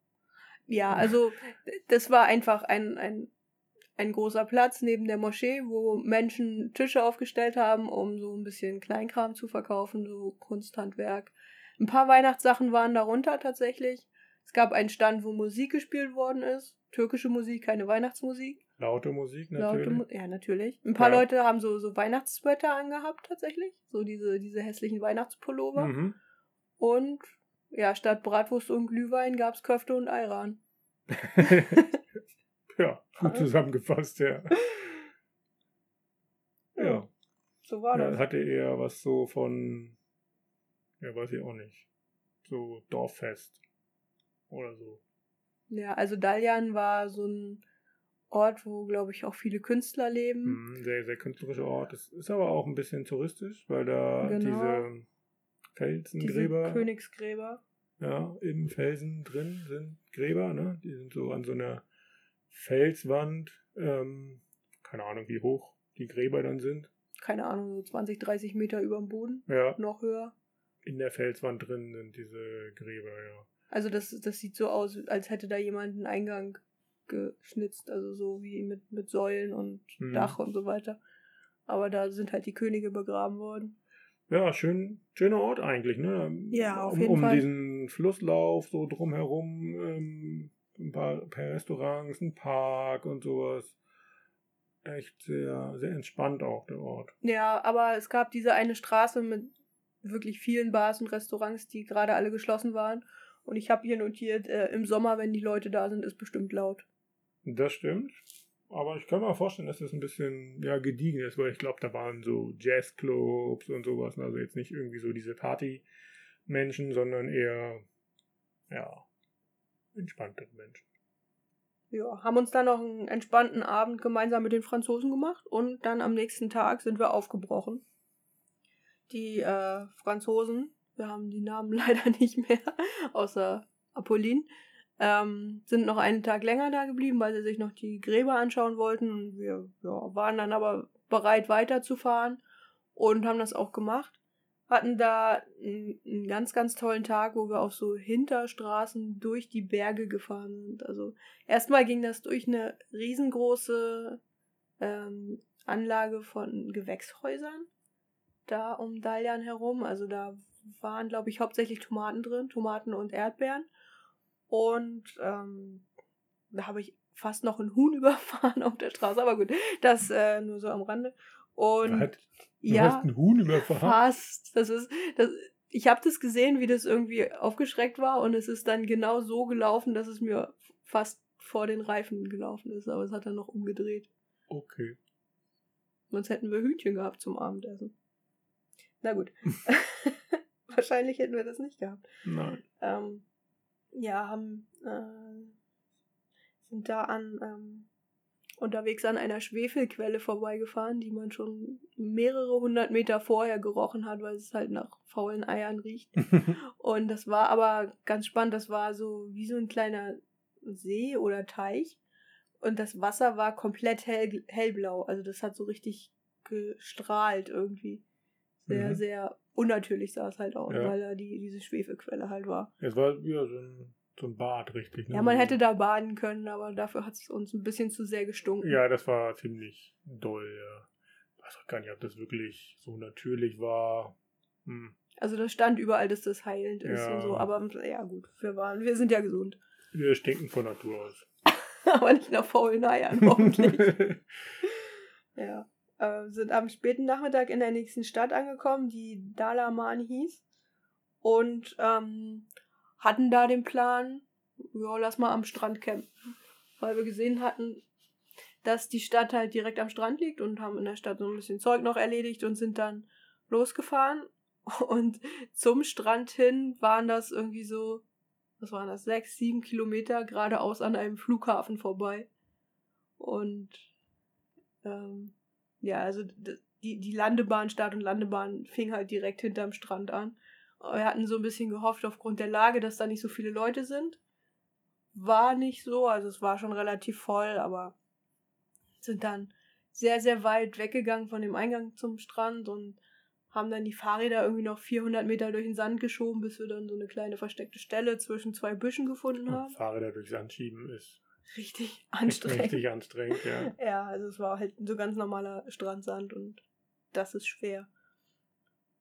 Ja, also das war einfach ein, ein, ein großer Platz neben der Moschee, wo Menschen Tische aufgestellt haben, um so ein bisschen Kleinkram zu verkaufen, so Kunsthandwerk. Ein paar Weihnachtssachen waren darunter tatsächlich. Es gab einen Stand, wo Musik gespielt worden ist. Türkische Musik, keine Weihnachtsmusik. laute Musik Laute natürlich. Mu ja, natürlich. Ein paar Ja. Leute haben so, so Weihnachtssweater angehabt tatsächlich. So diese, diese hässlichen Weihnachtspullover. Mhm. Und ja, statt Bratwurst und Glühwein gab's Köfte und Ayran. ja, gut zusammengefasst, ja. Ja, So war ja das. hatte eher was so von, ja, weiß ich auch nicht, so Dorffest oder so. Ja, also Daljan war so ein Ort, wo, glaube ich, auch viele Künstler leben. Mhm, sehr, sehr künstlerischer Ort. Es ist aber auch ein bisschen touristisch, weil da Genau. diese Diese Felsengräber Königsgräber. ja, im Felsen drin sind Gräber, ne? Die sind so an so einer Felswand, ähm, keine Ahnung, wie hoch die Gräber dann sind. Keine Ahnung, so 20, 30 Meter über dem Boden. Ja, Noch höher. in der Felswand drin sind diese Gräber, ja. Also das, das sieht so aus, als hätte da jemand einen Eingang geschnitzt. Also so wie mit, mit Säulen und Mhm. Dach und so weiter. Aber da sind halt die Könige begraben worden. Ja, schön, schöner Ort eigentlich, ne? Ja, auf um, jeden um Fall. diesen Flusslauf so drumherum, ähm, ein paar, ein paar Restaurants, ein Park und sowas. Echt sehr, sehr entspannt auch der Ort. Ja, aber es gab diese eine Straße mit wirklich vielen Bars und Restaurants, die gerade alle geschlossen waren. Und ich habe hier notiert, äh, im Sommer, wenn die Leute da sind, ist bestimmt laut. Das stimmt. Aber ich kann mir vorstellen, dass das ein bisschen ja, gediegen ist, weil ich glaube, da waren so Jazzclubs und sowas. Also jetzt nicht irgendwie so diese Party-Menschen, sondern eher, ja, entspanntere Menschen. Ja, haben uns dann noch einen entspannten Abend gemeinsam mit den Franzosen gemacht und dann am nächsten Tag sind wir aufgebrochen. Die äh, Franzosen, wir haben die Namen leider nicht mehr, außer Apollin, ähm, sind noch einen Tag länger da geblieben, weil sie sich noch die Gräber anschauen wollten. Und wir ja, waren dann aber bereit weiterzufahren und haben das auch gemacht. Hatten da einen, ganz, ganz tollen Tag, wo wir auf so Hinterstraßen durch die Berge gefahren sind. Also erstmal ging das durch eine riesengroße ähm, Anlage von Gewächshäusern da um Dalian herum. Also da waren, glaube ich, hauptsächlich Tomaten drin, Tomaten und Erdbeeren. Und ähm, da habe ich fast noch ein Huhn überfahren auf der Straße, aber gut, das äh, nur so am Rande. Und Hat, du ja, hast ein Huhn überfahren? fast. Das ist, das, ich habe das gesehen, wie das irgendwie aufgeschreckt war und es ist dann genau so gelaufen, dass es mir fast vor den Reifen gelaufen ist, aber es hat dann noch umgedreht. Okay. Sonst hätten wir Hühnchen gehabt zum Abendessen. Na gut. Wahrscheinlich hätten wir das nicht gehabt. Nein. Ähm, ja, haben, äh, sind da an, ähm, unterwegs an einer Schwefelquelle vorbeigefahren, die man schon mehrere hundert Meter vorher gerochen hat, weil es halt nach faulen Eiern riecht. Und das war aber ganz spannend. Das war so wie so ein kleiner See oder Teich. Und das Wasser war komplett hell, hellblau. Also das hat so richtig gestrahlt irgendwie. Sehr, Mhm. sehr unnatürlich sah es halt aus, Ja. weil da die, diese Schwefelquelle halt war. Es war ja so ein, so ein Bad, richtig. Ne? Ja, man hätte da baden können, aber dafür hat es uns ein bisschen zu sehr gestunken. Ja, das war ziemlich doll, ja. Ich weiß auch gar nicht, ob das wirklich so natürlich war. Hm. Also da stand überall, dass das heilend ist Ja. und so. Aber ja gut, wir waren, wir sind ja gesund. Wir stinken von Natur aus. aber nicht nach faulen Eiern, hoffentlich. Ja. Äh, sind am späten Nachmittag in der nächsten Stadt angekommen, die Dalaman hieß. Und ähm, hatten da den Plan, ja, lass mal am Strand campen. Weil wir gesehen hatten, dass die Stadt halt direkt am Strand liegt und haben in der Stadt so ein bisschen Zeug noch erledigt und sind dann losgefahren. Und zum Strand hin waren das irgendwie so, was waren das, sechs, sieben Kilometer geradeaus an einem Flughafen vorbei. Und ähm, ja, also die, die Landebahn, Start- und Landebahn fing halt direkt hinterm Strand an. Wir hatten so ein bisschen gehofft aufgrund der Lage, dass da nicht so viele Leute sind. War nicht so, also es war schon relativ voll, aber sind dann sehr, sehr weit weggegangen von dem Eingang zum Strand und haben dann die Fahrräder irgendwie noch 400 Meter durch den Sand geschoben, bis wir dann so eine kleine versteckte Stelle zwischen zwei Büschen gefunden haben. Fahrräder durchs Sand schieben ist Richtig anstrengend. richtig anstrengend, ja. Ja, also es war halt so ganz normaler Strandsand und das ist schwer.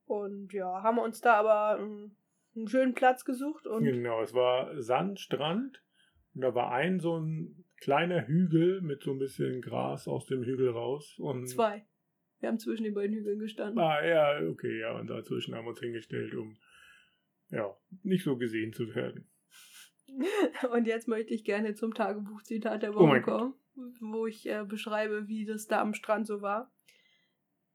Und ja, haben uns da aber ähm, einen schönen Platz gesucht und Genau, es war Sand, Strand und da war ein so ein kleiner Hügel mit so ein bisschen Gras aus dem Hügel raus. Und zwei. Wir haben zwischen den beiden Hügeln gestanden. Ah, ja, okay, ja, und dazwischen haben wir uns hingestellt, um ja, nicht so gesehen zu werden. Und jetzt möchte ich gerne zum Tagebuchzitat der Oh Woche Gott. kommen, wo ich äh, beschreibe, wie das da am Strand so war.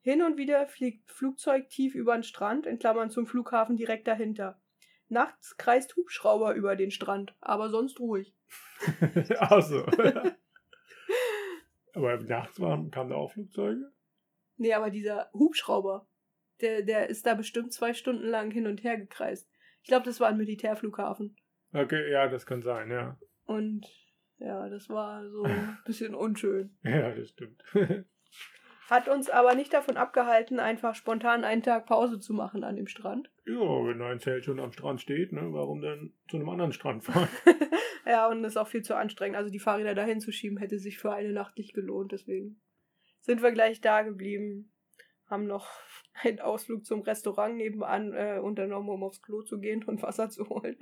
Hin und wieder fliegt Flugzeug tief über den Strand, in Klammern zum Flughafen direkt dahinter. Nachts kreist Hubschrauber über den Strand, aber sonst ruhig. Ach so. Aber nachts waren, kamen da auch Flugzeuge? Nee, aber dieser Hubschrauber, der, der ist da bestimmt zwei Stunden lang hin und her gekreist. Ich glaube, das war ein Militärflughafen. Okay, ja, das kann sein, ja. Und ja, das war so ein bisschen unschön. Ja, das stimmt. Hat uns aber nicht davon abgehalten, einfach spontan einen Tag Pause zu machen an dem Strand. ja, wenn ein Zelt schon am Strand steht, ne, warum dann zu einem anderen Strand fahren? ja, und ist auch viel zu anstrengend. Also die Fahrräder dahin zu schieben, hätte sich für eine Nacht nicht gelohnt. Deswegen sind wir gleich da geblieben. Haben noch einen Ausflug zum Restaurant nebenan äh, unternommen, um aufs Klo zu gehen und Wasser zu holen.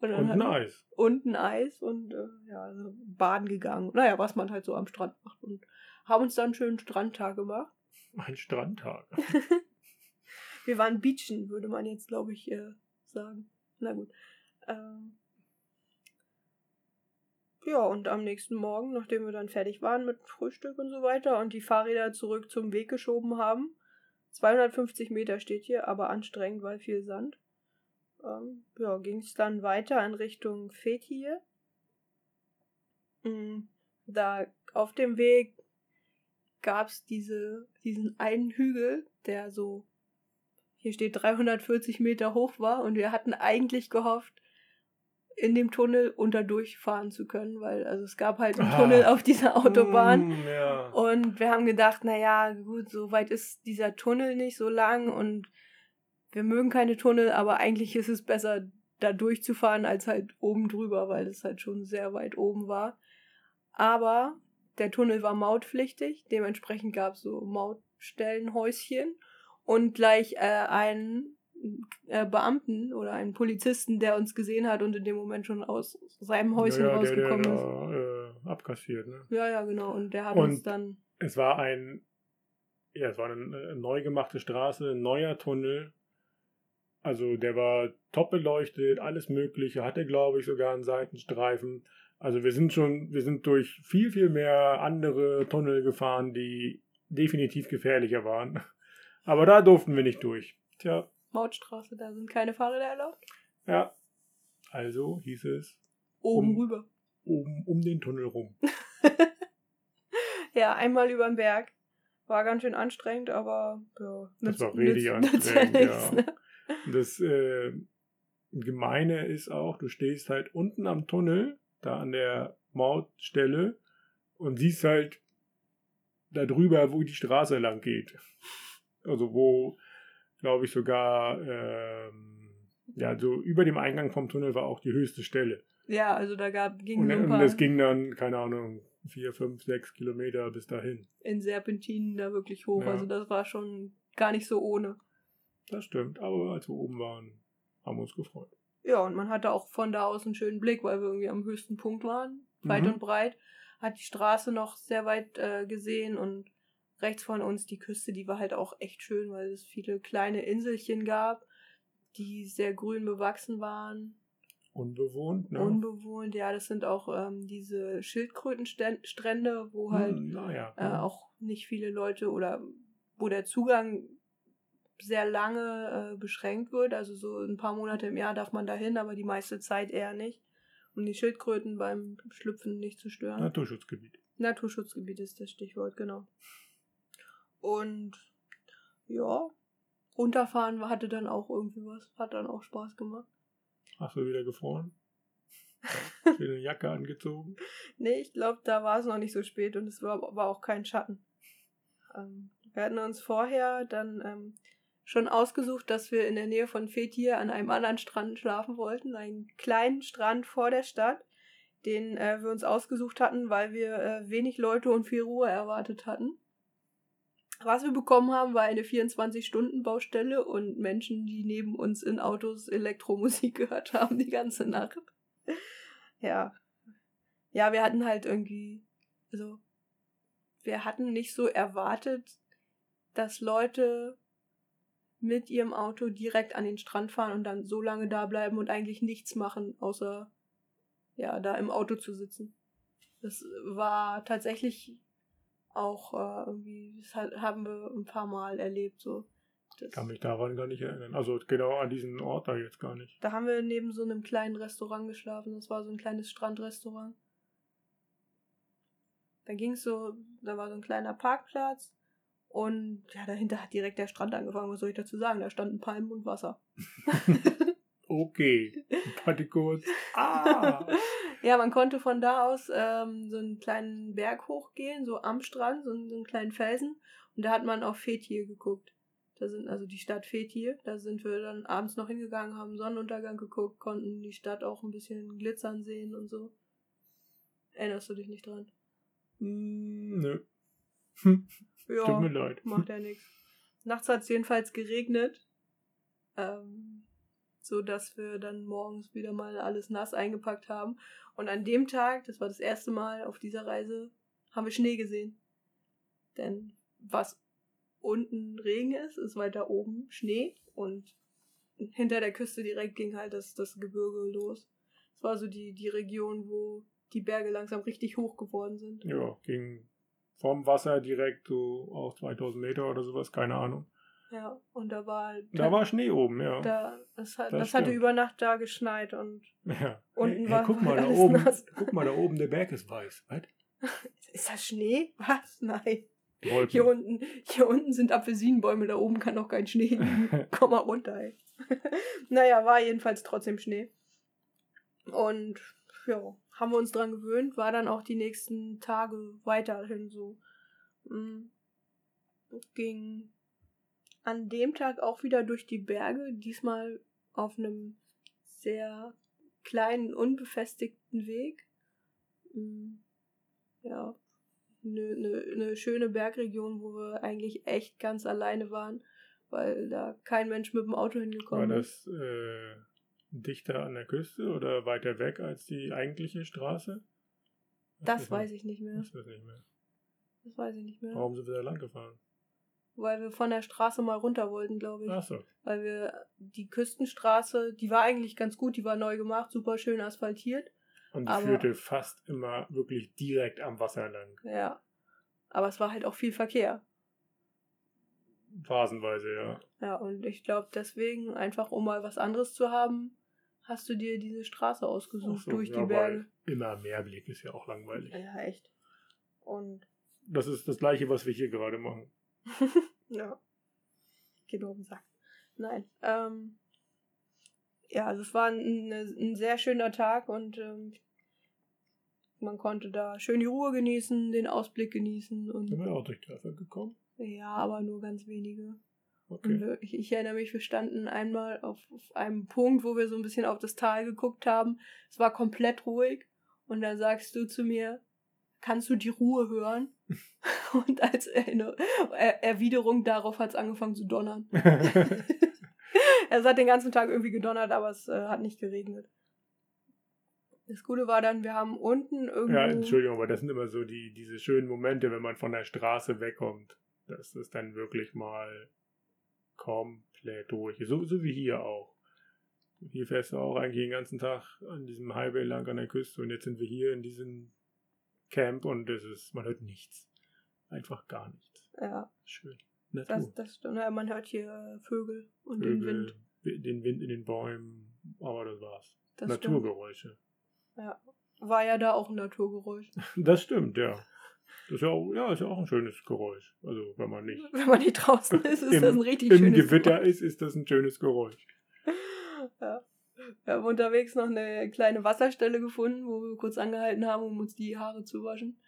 Und, dann Und hatten- nice. und ein Eis und äh, ja, also baden gegangen. Naja, was man halt so am Strand macht. Und haben uns dann einen schönen Strandtag gemacht. Ein Strandtag. Wir waren beachen, würde man jetzt, glaube ich, äh, sagen. Na gut. Ähm, ja, und am nächsten Morgen, nachdem wir dann fertig waren mit Frühstück und so weiter und die Fahrräder zurück zum Weg geschoben haben, 250 Meter steht hier, aber anstrengend, weil viel Sand, ähm, ja, ging es dann weiter in Richtung Fethiye. Mm, Da auf dem Weg gab es diese, diesen einen Hügel, der so, hier steht 340 Meter hoch war und wir hatten eigentlich gehofft, in dem Tunnel unter durchfahren zu können, weil also es gab halt einen Ah. Tunnel auf dieser Autobahn. Mm, ja. Und wir haben gedacht, naja, gut, so weit ist dieser Tunnel nicht so lang und wir mögen keine Tunnel, aber eigentlich ist es besser, da durchzufahren, als halt oben drüber, weil es halt schon sehr weit oben war. Aber der Tunnel war mautpflichtig, dementsprechend gab es so Mautstellenhäuschen und gleich äh, ein äh, Beamten oder einen Polizisten, der uns gesehen hat und in dem Moment schon aus seinem Häuschen ja, ja, rausgekommen der, ist. der, der, äh, abkassiert, ne? Ja, ja, genau. Und der hat Und- uns dann. Es war ein, ja, es war eine äh, neu gemachte Straße, ein neuer Tunnel. Also der war top beleuchtet, alles Mögliche, hatte glaube ich sogar einen Seitenstreifen. Also wir sind schon, wir sind durch viel, viel mehr andere Tunnel gefahren, die definitiv gefährlicher waren. Aber da durften wir nicht durch. Tja, Mautstraße, da sind keine Fahrräder erlaubt. ja. Also hieß es, Oben Um- rüber. um, um den Tunnel rum. Ja, einmal über den Berg. War ganz schön anstrengend, aber ja, Das war richtig anstrengend, nichts, ja. ne? Das äh, Gemeine ist auch, du stehst halt unten am Tunnel, da an der Mautstelle und siehst halt da drüber, wo die Straße lang geht. Also wo, glaube ich, sogar, ähm, ja, so über dem Eingang vom Tunnel war auch die höchste Stelle. Ja, also da gab, ging Und, und das ging dann, keine Ahnung, vier, fünf, sechs Kilometer bis dahin. in Serpentinen da wirklich hoch. Ja. Also das war schon gar nicht so ohne. Das stimmt, aber als wir oben waren, haben wir uns gefreut. Ja, und man hatte auch von da aus einen schönen Blick, weil wir irgendwie am höchsten Punkt waren, weit Mhm. und breit. Hat die Straße noch sehr weit äh, gesehen und rechts von uns die Küste, die war halt auch echt schön, weil es viele kleine Inselchen gab, die sehr grün bewachsen waren, Unbewohnt, ne? unbewohnt. Ja, das sind auch ähm, diese Schildkrötenstrände, wo halt Hm, naja. äh, auch nicht viele Leute oder wo der Zugang sehr lange äh, beschränkt wird. Also so ein paar Monate im Jahr darf man dahin, aber die meiste Zeit eher nicht. Um die Schildkröten beim Schlüpfen nicht zu stören. Naturschutzgebiet. Naturschutzgebiet ist das Stichwort, genau. Und ja, runterfahren hatte dann auch irgendwie was. Hat dann auch Spaß gemacht. Hast du wieder gefroren? Wieder eine Jacke angezogen? Nee, ich glaube, da war es noch nicht so spät und es war, war auch kein Schatten. Ähm, wir hatten uns vorher dann ähm, schon ausgesucht, dass wir in der Nähe von Fethiye an einem anderen Strand schlafen wollten. Einen kleinen Strand vor der Stadt, den äh, wir uns ausgesucht hatten, weil wir äh, wenig Leute und viel Ruhe erwartet hatten. Was wir bekommen haben, war eine 24-Stunden-Baustelle und Menschen, die neben uns in Autos Elektromusik gehört haben die ganze Nacht. Ja, ja, wir hatten halt irgendwie, also wir hatten nicht so erwartet, dass Leute mit ihrem Auto direkt an den Strand fahren und dann so lange da bleiben und eigentlich nichts machen, außer ja, da im Auto zu sitzen. Das war tatsächlich auch äh, irgendwie, das haben wir ein paar Mal erlebt, so. Das, Kann mich daran gar nicht erinnern. Also genau an diesen Ort da jetzt gar nicht. da haben wir neben so einem kleinen Restaurant geschlafen. Das war so ein kleines Strandrestaurant. Da ging es so, da war so ein kleiner Parkplatz und ja, dahinter hat direkt der Strand angefangen. Was soll ich dazu sagen? Da standen Palmen und Wasser. Okay. Warte kurz. Ah! ja, man konnte von da aus ähm, so einen kleinen Berg hochgehen, so am Strand, so, einen- so einen kleinen Felsen. Und da hat man auf Fethiye geguckt. Da sind also die Stadt Fethiye. Da sind wir dann abends noch hingegangen, haben Sonnenuntergang geguckt, konnten die Stadt auch ein bisschen glitzern sehen und so. Erinnerst du dich nicht dran? Hm, Nö. Hm, Tut mir Ja, leid. macht ja nichts. Nachts hat es jedenfalls geregnet. Ähm, so dass wir dann morgens wieder mal alles nass eingepackt haben. Und an dem Tag, das war das erste Mal auf dieser Reise, haben wir Schnee gesehen. Denn was unten Regen ist, ist weiter oben Schnee und hinter der Küste direkt ging halt das, das Gebirge los. Es war so die, die Region, wo die Berge langsam richtig hoch geworden sind. Ja, ging vom Wasser direkt so auf 2000 Meter oder sowas, keine Ahnung. Ja, und da war halt Da war Schnee oben, ja. Da, das hat, Das das hatte über Nacht da geschneit und ja. Unten hey, war- hey, guck mal, da oben, nass. guck mal, da oben, der Berg ist weiß. Was? ist das Schnee? Was? Nein. Wolken. Hier unten, hier unten sind Apfelsinenbäume, da oben kann noch kein Schnee liegen. Komm mal runter, ey. naja, war jedenfalls trotzdem Schnee. Und ja, haben wir uns dran gewöhnt, war dann auch die nächsten Tage weiterhin so. Mm, Ging an dem Tag auch wieder durch die Berge, diesmal auf einem sehr kleinen, unbefestigten Weg. Mm, Ja, eine ne, ne schöne Bergregion, wo wir eigentlich echt ganz alleine waren weil da kein Mensch mit dem Auto hingekommen War ist. das äh, dichter an der Küste oder weiter weg als die eigentliche Straße? Das weiß ich nicht mehr. Das weiß ich nicht mehr. Das weiß ich nicht mehr. Warum sind wir da lang gefahren? Weil wir von der Straße mal runter wollten, glaube ich. Ach so. Weil wir die Küstenstraße, die war eigentlich ganz gut, die war neu gemacht, super schön asphaltiert. Und die führte fast immer wirklich direkt am Wasser lang. Ja. Aber es war halt auch viel Verkehr. Phasenweise, ja. Ja, und ich glaube deswegen, einfach um mal was anderes zu haben, hast du dir diese Straße ausgesucht so, durch ja, die Berge. Immer mehr Blick ist ja auch langweilig. Ja, echt. Und Das ist das gleiche, was wir hier gerade machen. ja. Geht um den Sack. Nein. Ähm, ja, also es war ein, ein sehr schöner Tag und ähm, man konnte da schön die Ruhe genießen, den Ausblick genießen und Sind wir auch durch Dörfer gekommen? Ja, aber nur ganz wenige. Okay. ich, ich erinnere mich, wir standen einmal auf, auf einem Punkt, wo wir so ein bisschen auf das Tal geguckt haben. Es war komplett ruhig. Und dann sagst du zu mir, kannst du die Ruhe hören? Und als Erinner- Er Erwiderung darauf hat es angefangen zu donnern. es hat den ganzen Tag irgendwie gedonnert, aber es äh, hat nicht geregnet. Das Gute war dann, wir haben unten irgendwo... ja, Entschuldigung, aber das sind immer so die, diese schönen Momente, wenn man von der Straße wegkommt. Das ist dann wirklich mal komplett durch. So, so wie hier auch. Hier fährst du auch eigentlich den ganzen Tag an diesem Highway lang an der Küste und jetzt sind wir hier in diesem Camp und es ist, man hört nichts. Einfach gar nichts. Ja, Schön. das, Natur. das stimmt. Ja, man hört hier Vögel und den Vögel, Wind. wi- den Wind in den Bäumen, aber das war's. Das Naturgeräusche. Stimmt. War ja da auch ein Naturgeräusch. Das stimmt, ja. Das ist ja, auch, ja, ist ja auch ein schönes Geräusch. Also, wenn man nicht Wenn man nicht draußen ist, ist Im- das ein richtig im schönes Gewitter Geräusch. ist, ist das ein schönes Geräusch. Ja. Wir haben unterwegs noch eine kleine Wasserstelle gefunden, wo wir kurz angehalten haben, um uns die Haare zu waschen.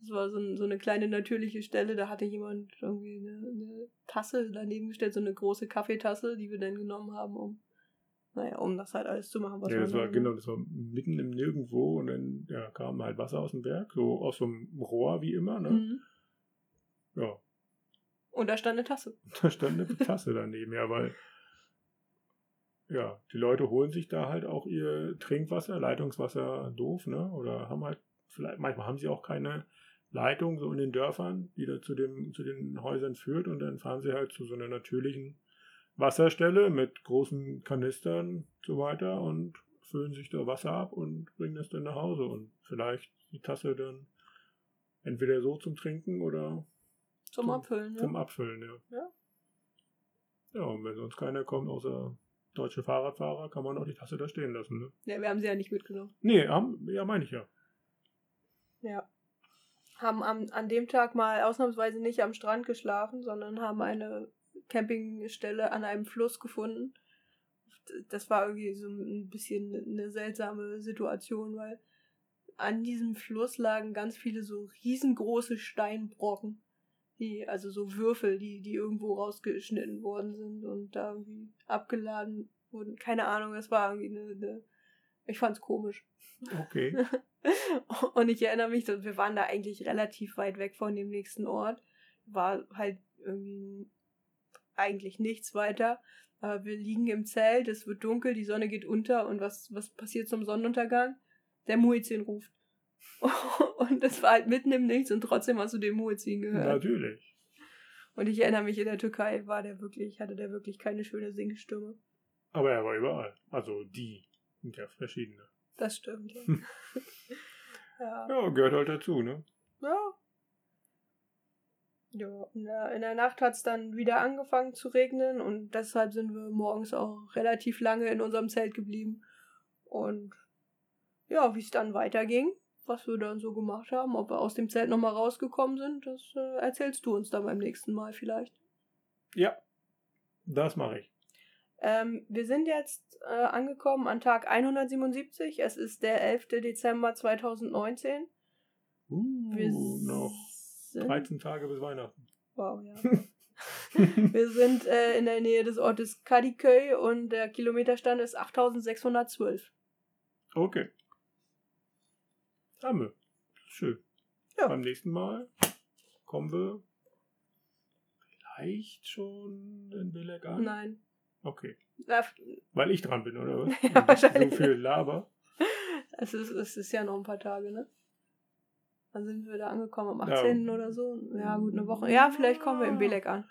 Das war so, ein, so eine kleine natürliche Stelle, da hatte jemand irgendwie eine, eine Tasse daneben gestellt, so eine große Kaffeetasse, die wir dann genommen haben, um, naja, um das halt alles zu machen, was Ja, man das war, genau, das war mitten im Nirgendwo und dann ja, kam halt Wasser aus dem Berg, so aus so einem Rohr wie immer. Ne? Mhm. Ja, Und da stand eine Tasse. da stand eine Tasse daneben, ja, weil ja, die Leute holen sich da halt auch ihr Trinkwasser, Leitungswasser doof, ne? Oder haben halt, vielleicht, manchmal haben sie auch keine Leitung so in den Dörfern, die da zu, dem, zu den Häusern führt und dann fahren sie halt zu so einer natürlichen Wasserstelle mit großen Kanistern und so weiter und füllen sich da Wasser ab und bringen das dann nach Hause und vielleicht die Tasse dann entweder so zum Trinken oder Zum Zum- Abfüllen, ja. zum Abfüllen, ja. Ja. Ja, und wenn sonst keiner kommt, außer deutsche Fahrradfahrer, kann man auch die Tasse da stehen lassen, ne? ja. Wir haben sie ja nicht mitgenommen. Nee, haben, ja, meine ich ja. Ja. Haben am, an dem Tag mal ausnahmsweise nicht am Strand geschlafen, sondern haben eine Campingstelle an einem Fluss gefunden. Das war irgendwie so ein bisschen eine seltsame Situation, weil an diesem Fluss lagen ganz viele so riesengroße Steinbrocken. Die, also so Würfel, die, die irgendwo rausgeschnitten worden sind und da irgendwie abgeladen wurden. Keine Ahnung, es war irgendwie eine, eine ich fand's komisch. Okay. Und ich erinnere mich, wir waren da eigentlich relativ weit weg von dem nächsten Ort. War halt irgendwie eigentlich nichts weiter. Aber wir liegen im Zelt, es wird dunkel, die Sonne geht unter und was, was passiert zum Sonnenuntergang? Der Muezzin ruft. Und das war halt mitten im Nichts und trotzdem hast du den Muezzin gehört. Natürlich. Und ich erinnere mich, in der Türkei war der wirklich, hatte der wirklich keine schöne Singstimme. Aber er war überall. Also die sind ja verschiedene. Das stimmt, ja. Ja, gehört halt dazu, ne? Ja. Ja, in der, in der Nacht hat es dann wieder angefangen zu regnen und deshalb sind wir morgens auch relativ lange in unserem Zelt geblieben. Und ja, wie es dann weiterging, was wir dann so gemacht haben, ob wir aus dem Zelt nochmal rausgekommen sind, das äh, erzählst du uns dann beim nächsten Mal vielleicht. Ja. Das mache ich. Ähm, wir sind jetzt äh, angekommen an Tag 177. Es ist der 11. Dezember 2019. Uh, Wir noch sind 13 Tage bis Weihnachten. Wow, ja. Wir sind äh, in der Nähe des Ortes Kadiköy und der Kilometerstand ist 8612. okay. Haben wir. Schön. Ja. Beim nächsten Mal kommen wir vielleicht schon in Bilek an? Nein. Okay. Ja, Weil ich dran bin, oder was? Ja, wahrscheinlich. So viel Laber. Es ist, es ist ja noch ein paar Tage, ne? Dann sind wir da angekommen am Ja. 18. oder so. Ja, gut, eine Woche. Ja, vielleicht kommen wir in Belek an.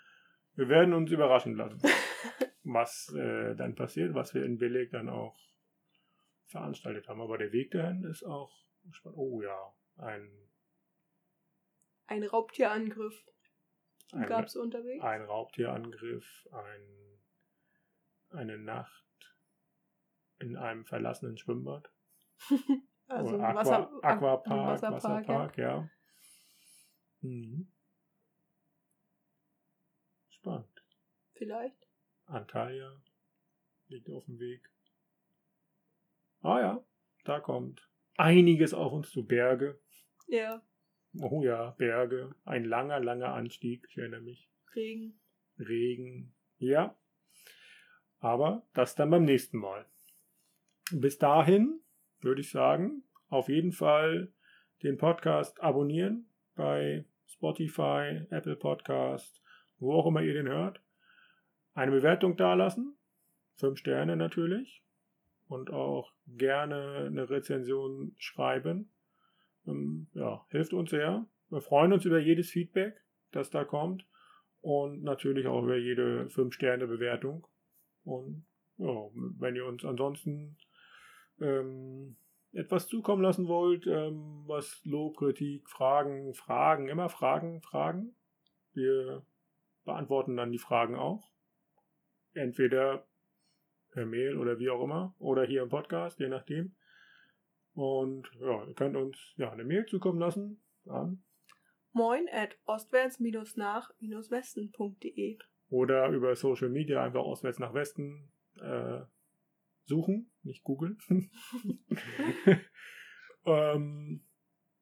Wir werden uns überraschen lassen, was äh, dann passiert, was wir in Billig dann auch veranstaltet haben. Aber der Weg dahin ist auch spannend. Oh ja, ein, Ein Raubtierangriff gab es unterwegs. ein Raubtierangriff, ein, eine Nacht in einem verlassenen Schwimmbad. Also Oder Aqua, Wasser, Aquapark, Wasserpark, Wasserpark, ja. Mhm. Spannend. Vielleicht. Antalya liegt auf dem Weg. Ah ja, da kommt einiges auf uns zu. Berge. Ja, Oh ja, Berge. Ein langer, langer Anstieg, ich erinnere mich. Regen. Regen. Ja. Aber das dann beim nächsten Mal. Bis dahin würde ich sagen, auf jeden Fall den Podcast abonnieren bei Spotify, Apple Podcast, wo auch immer ihr den hört. Eine Bewertung dalassen. Fünf Sterne natürlich. Und auch gerne eine Rezension schreiben. Ähm, Ja, hilft uns sehr. Wir freuen uns über jedes Feedback, das da kommt. Und natürlich auch über jede 5-Sterne-Bewertung. Und ja, wenn ihr uns ansonsten ähm, etwas zukommen lassen wollt, ähm, was Lob, Kritik, Fragen, Fragen, immer Fragen, Fragen. Wir beantworten dann die Fragen auch. Entweder per Mail oder wie auch immer. Oder hier im Podcast, je nachdem. Und ja, ihr könnt uns ja eine Mail zukommen lassen an Moin at ostwärts-nach-westen.de. oder über Social Media einfach auswärts nach Westen äh, suchen, nicht googeln. ähm,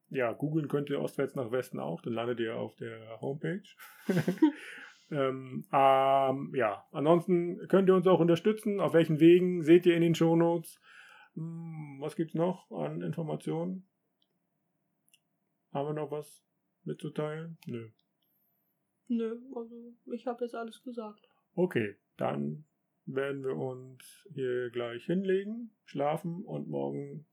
ja, googeln könnt ihr ostwärts nach Westen auch, dann landet ihr auf der Homepage. ähm, ähm, ja, ansonsten könnt ihr uns auch unterstützen. Auf welchen Wegen seht ihr in den Shownotes? Hm, was gibt's noch an Informationen? Haben wir noch was mitzuteilen? Nö. Nö, also ich habe jetzt alles gesagt. Okay, dann werden wir uns hier gleich hinlegen, schlafen und morgen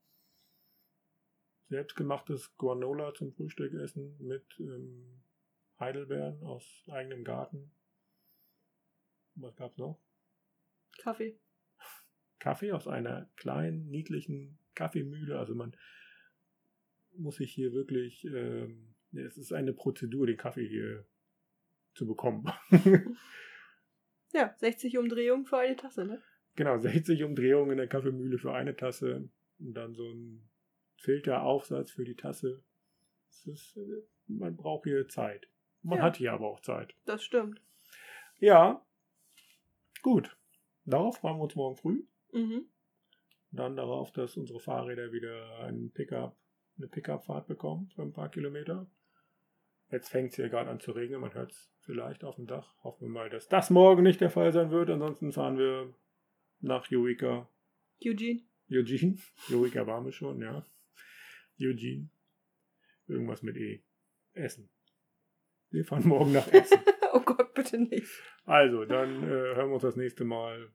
selbstgemachtes Granola zum Frühstück essen mit ähm, Heidelbeeren aus eigenem Garten. Was gab's noch? Kaffee. Kaffee aus einer kleinen, niedlichen Kaffeemühle. Also man muss sich hier wirklich, ähm, es ist eine Prozedur, den Kaffee hier zu bekommen. Ja, 60 Umdrehungen für eine Tasse, ne? Genau, 60 Umdrehungen in der Kaffeemühle für eine Tasse und dann so ein Filteraufsatz für die Tasse. Ist, äh, man braucht hier Zeit. Man Ja. hat hier aber auch Zeit. Das stimmt. Ja, gut. Darauf freuen wir uns morgen früh. Mhm. Dann darauf, dass unsere Fahrräder wieder einen Pickup, eine Pickup-Fahrt bekommen für ein paar Kilometer. Jetzt fängt es hier gerade an zu regnen, man hört es vielleicht auf dem Dach. Hoffen wir mal, dass das morgen nicht der Fall sein wird. Ansonsten fahren wir nach Eureka Eugene. Eugene. Eureka waren wir schon, ja. Eugene. Irgendwas mit E. Essen. Wir fahren morgen nach Essen. oh Gott, bitte nicht. Also, dann äh, hören wir uns das nächste Mal.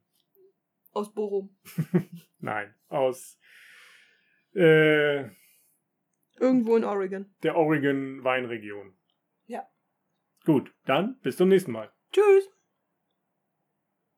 Aus Bochum. Nein, aus äh, Irgendwo in Oregon. der Oregon Weinregion. Ja. Gut, dann bis zum nächsten Mal. Tschüss.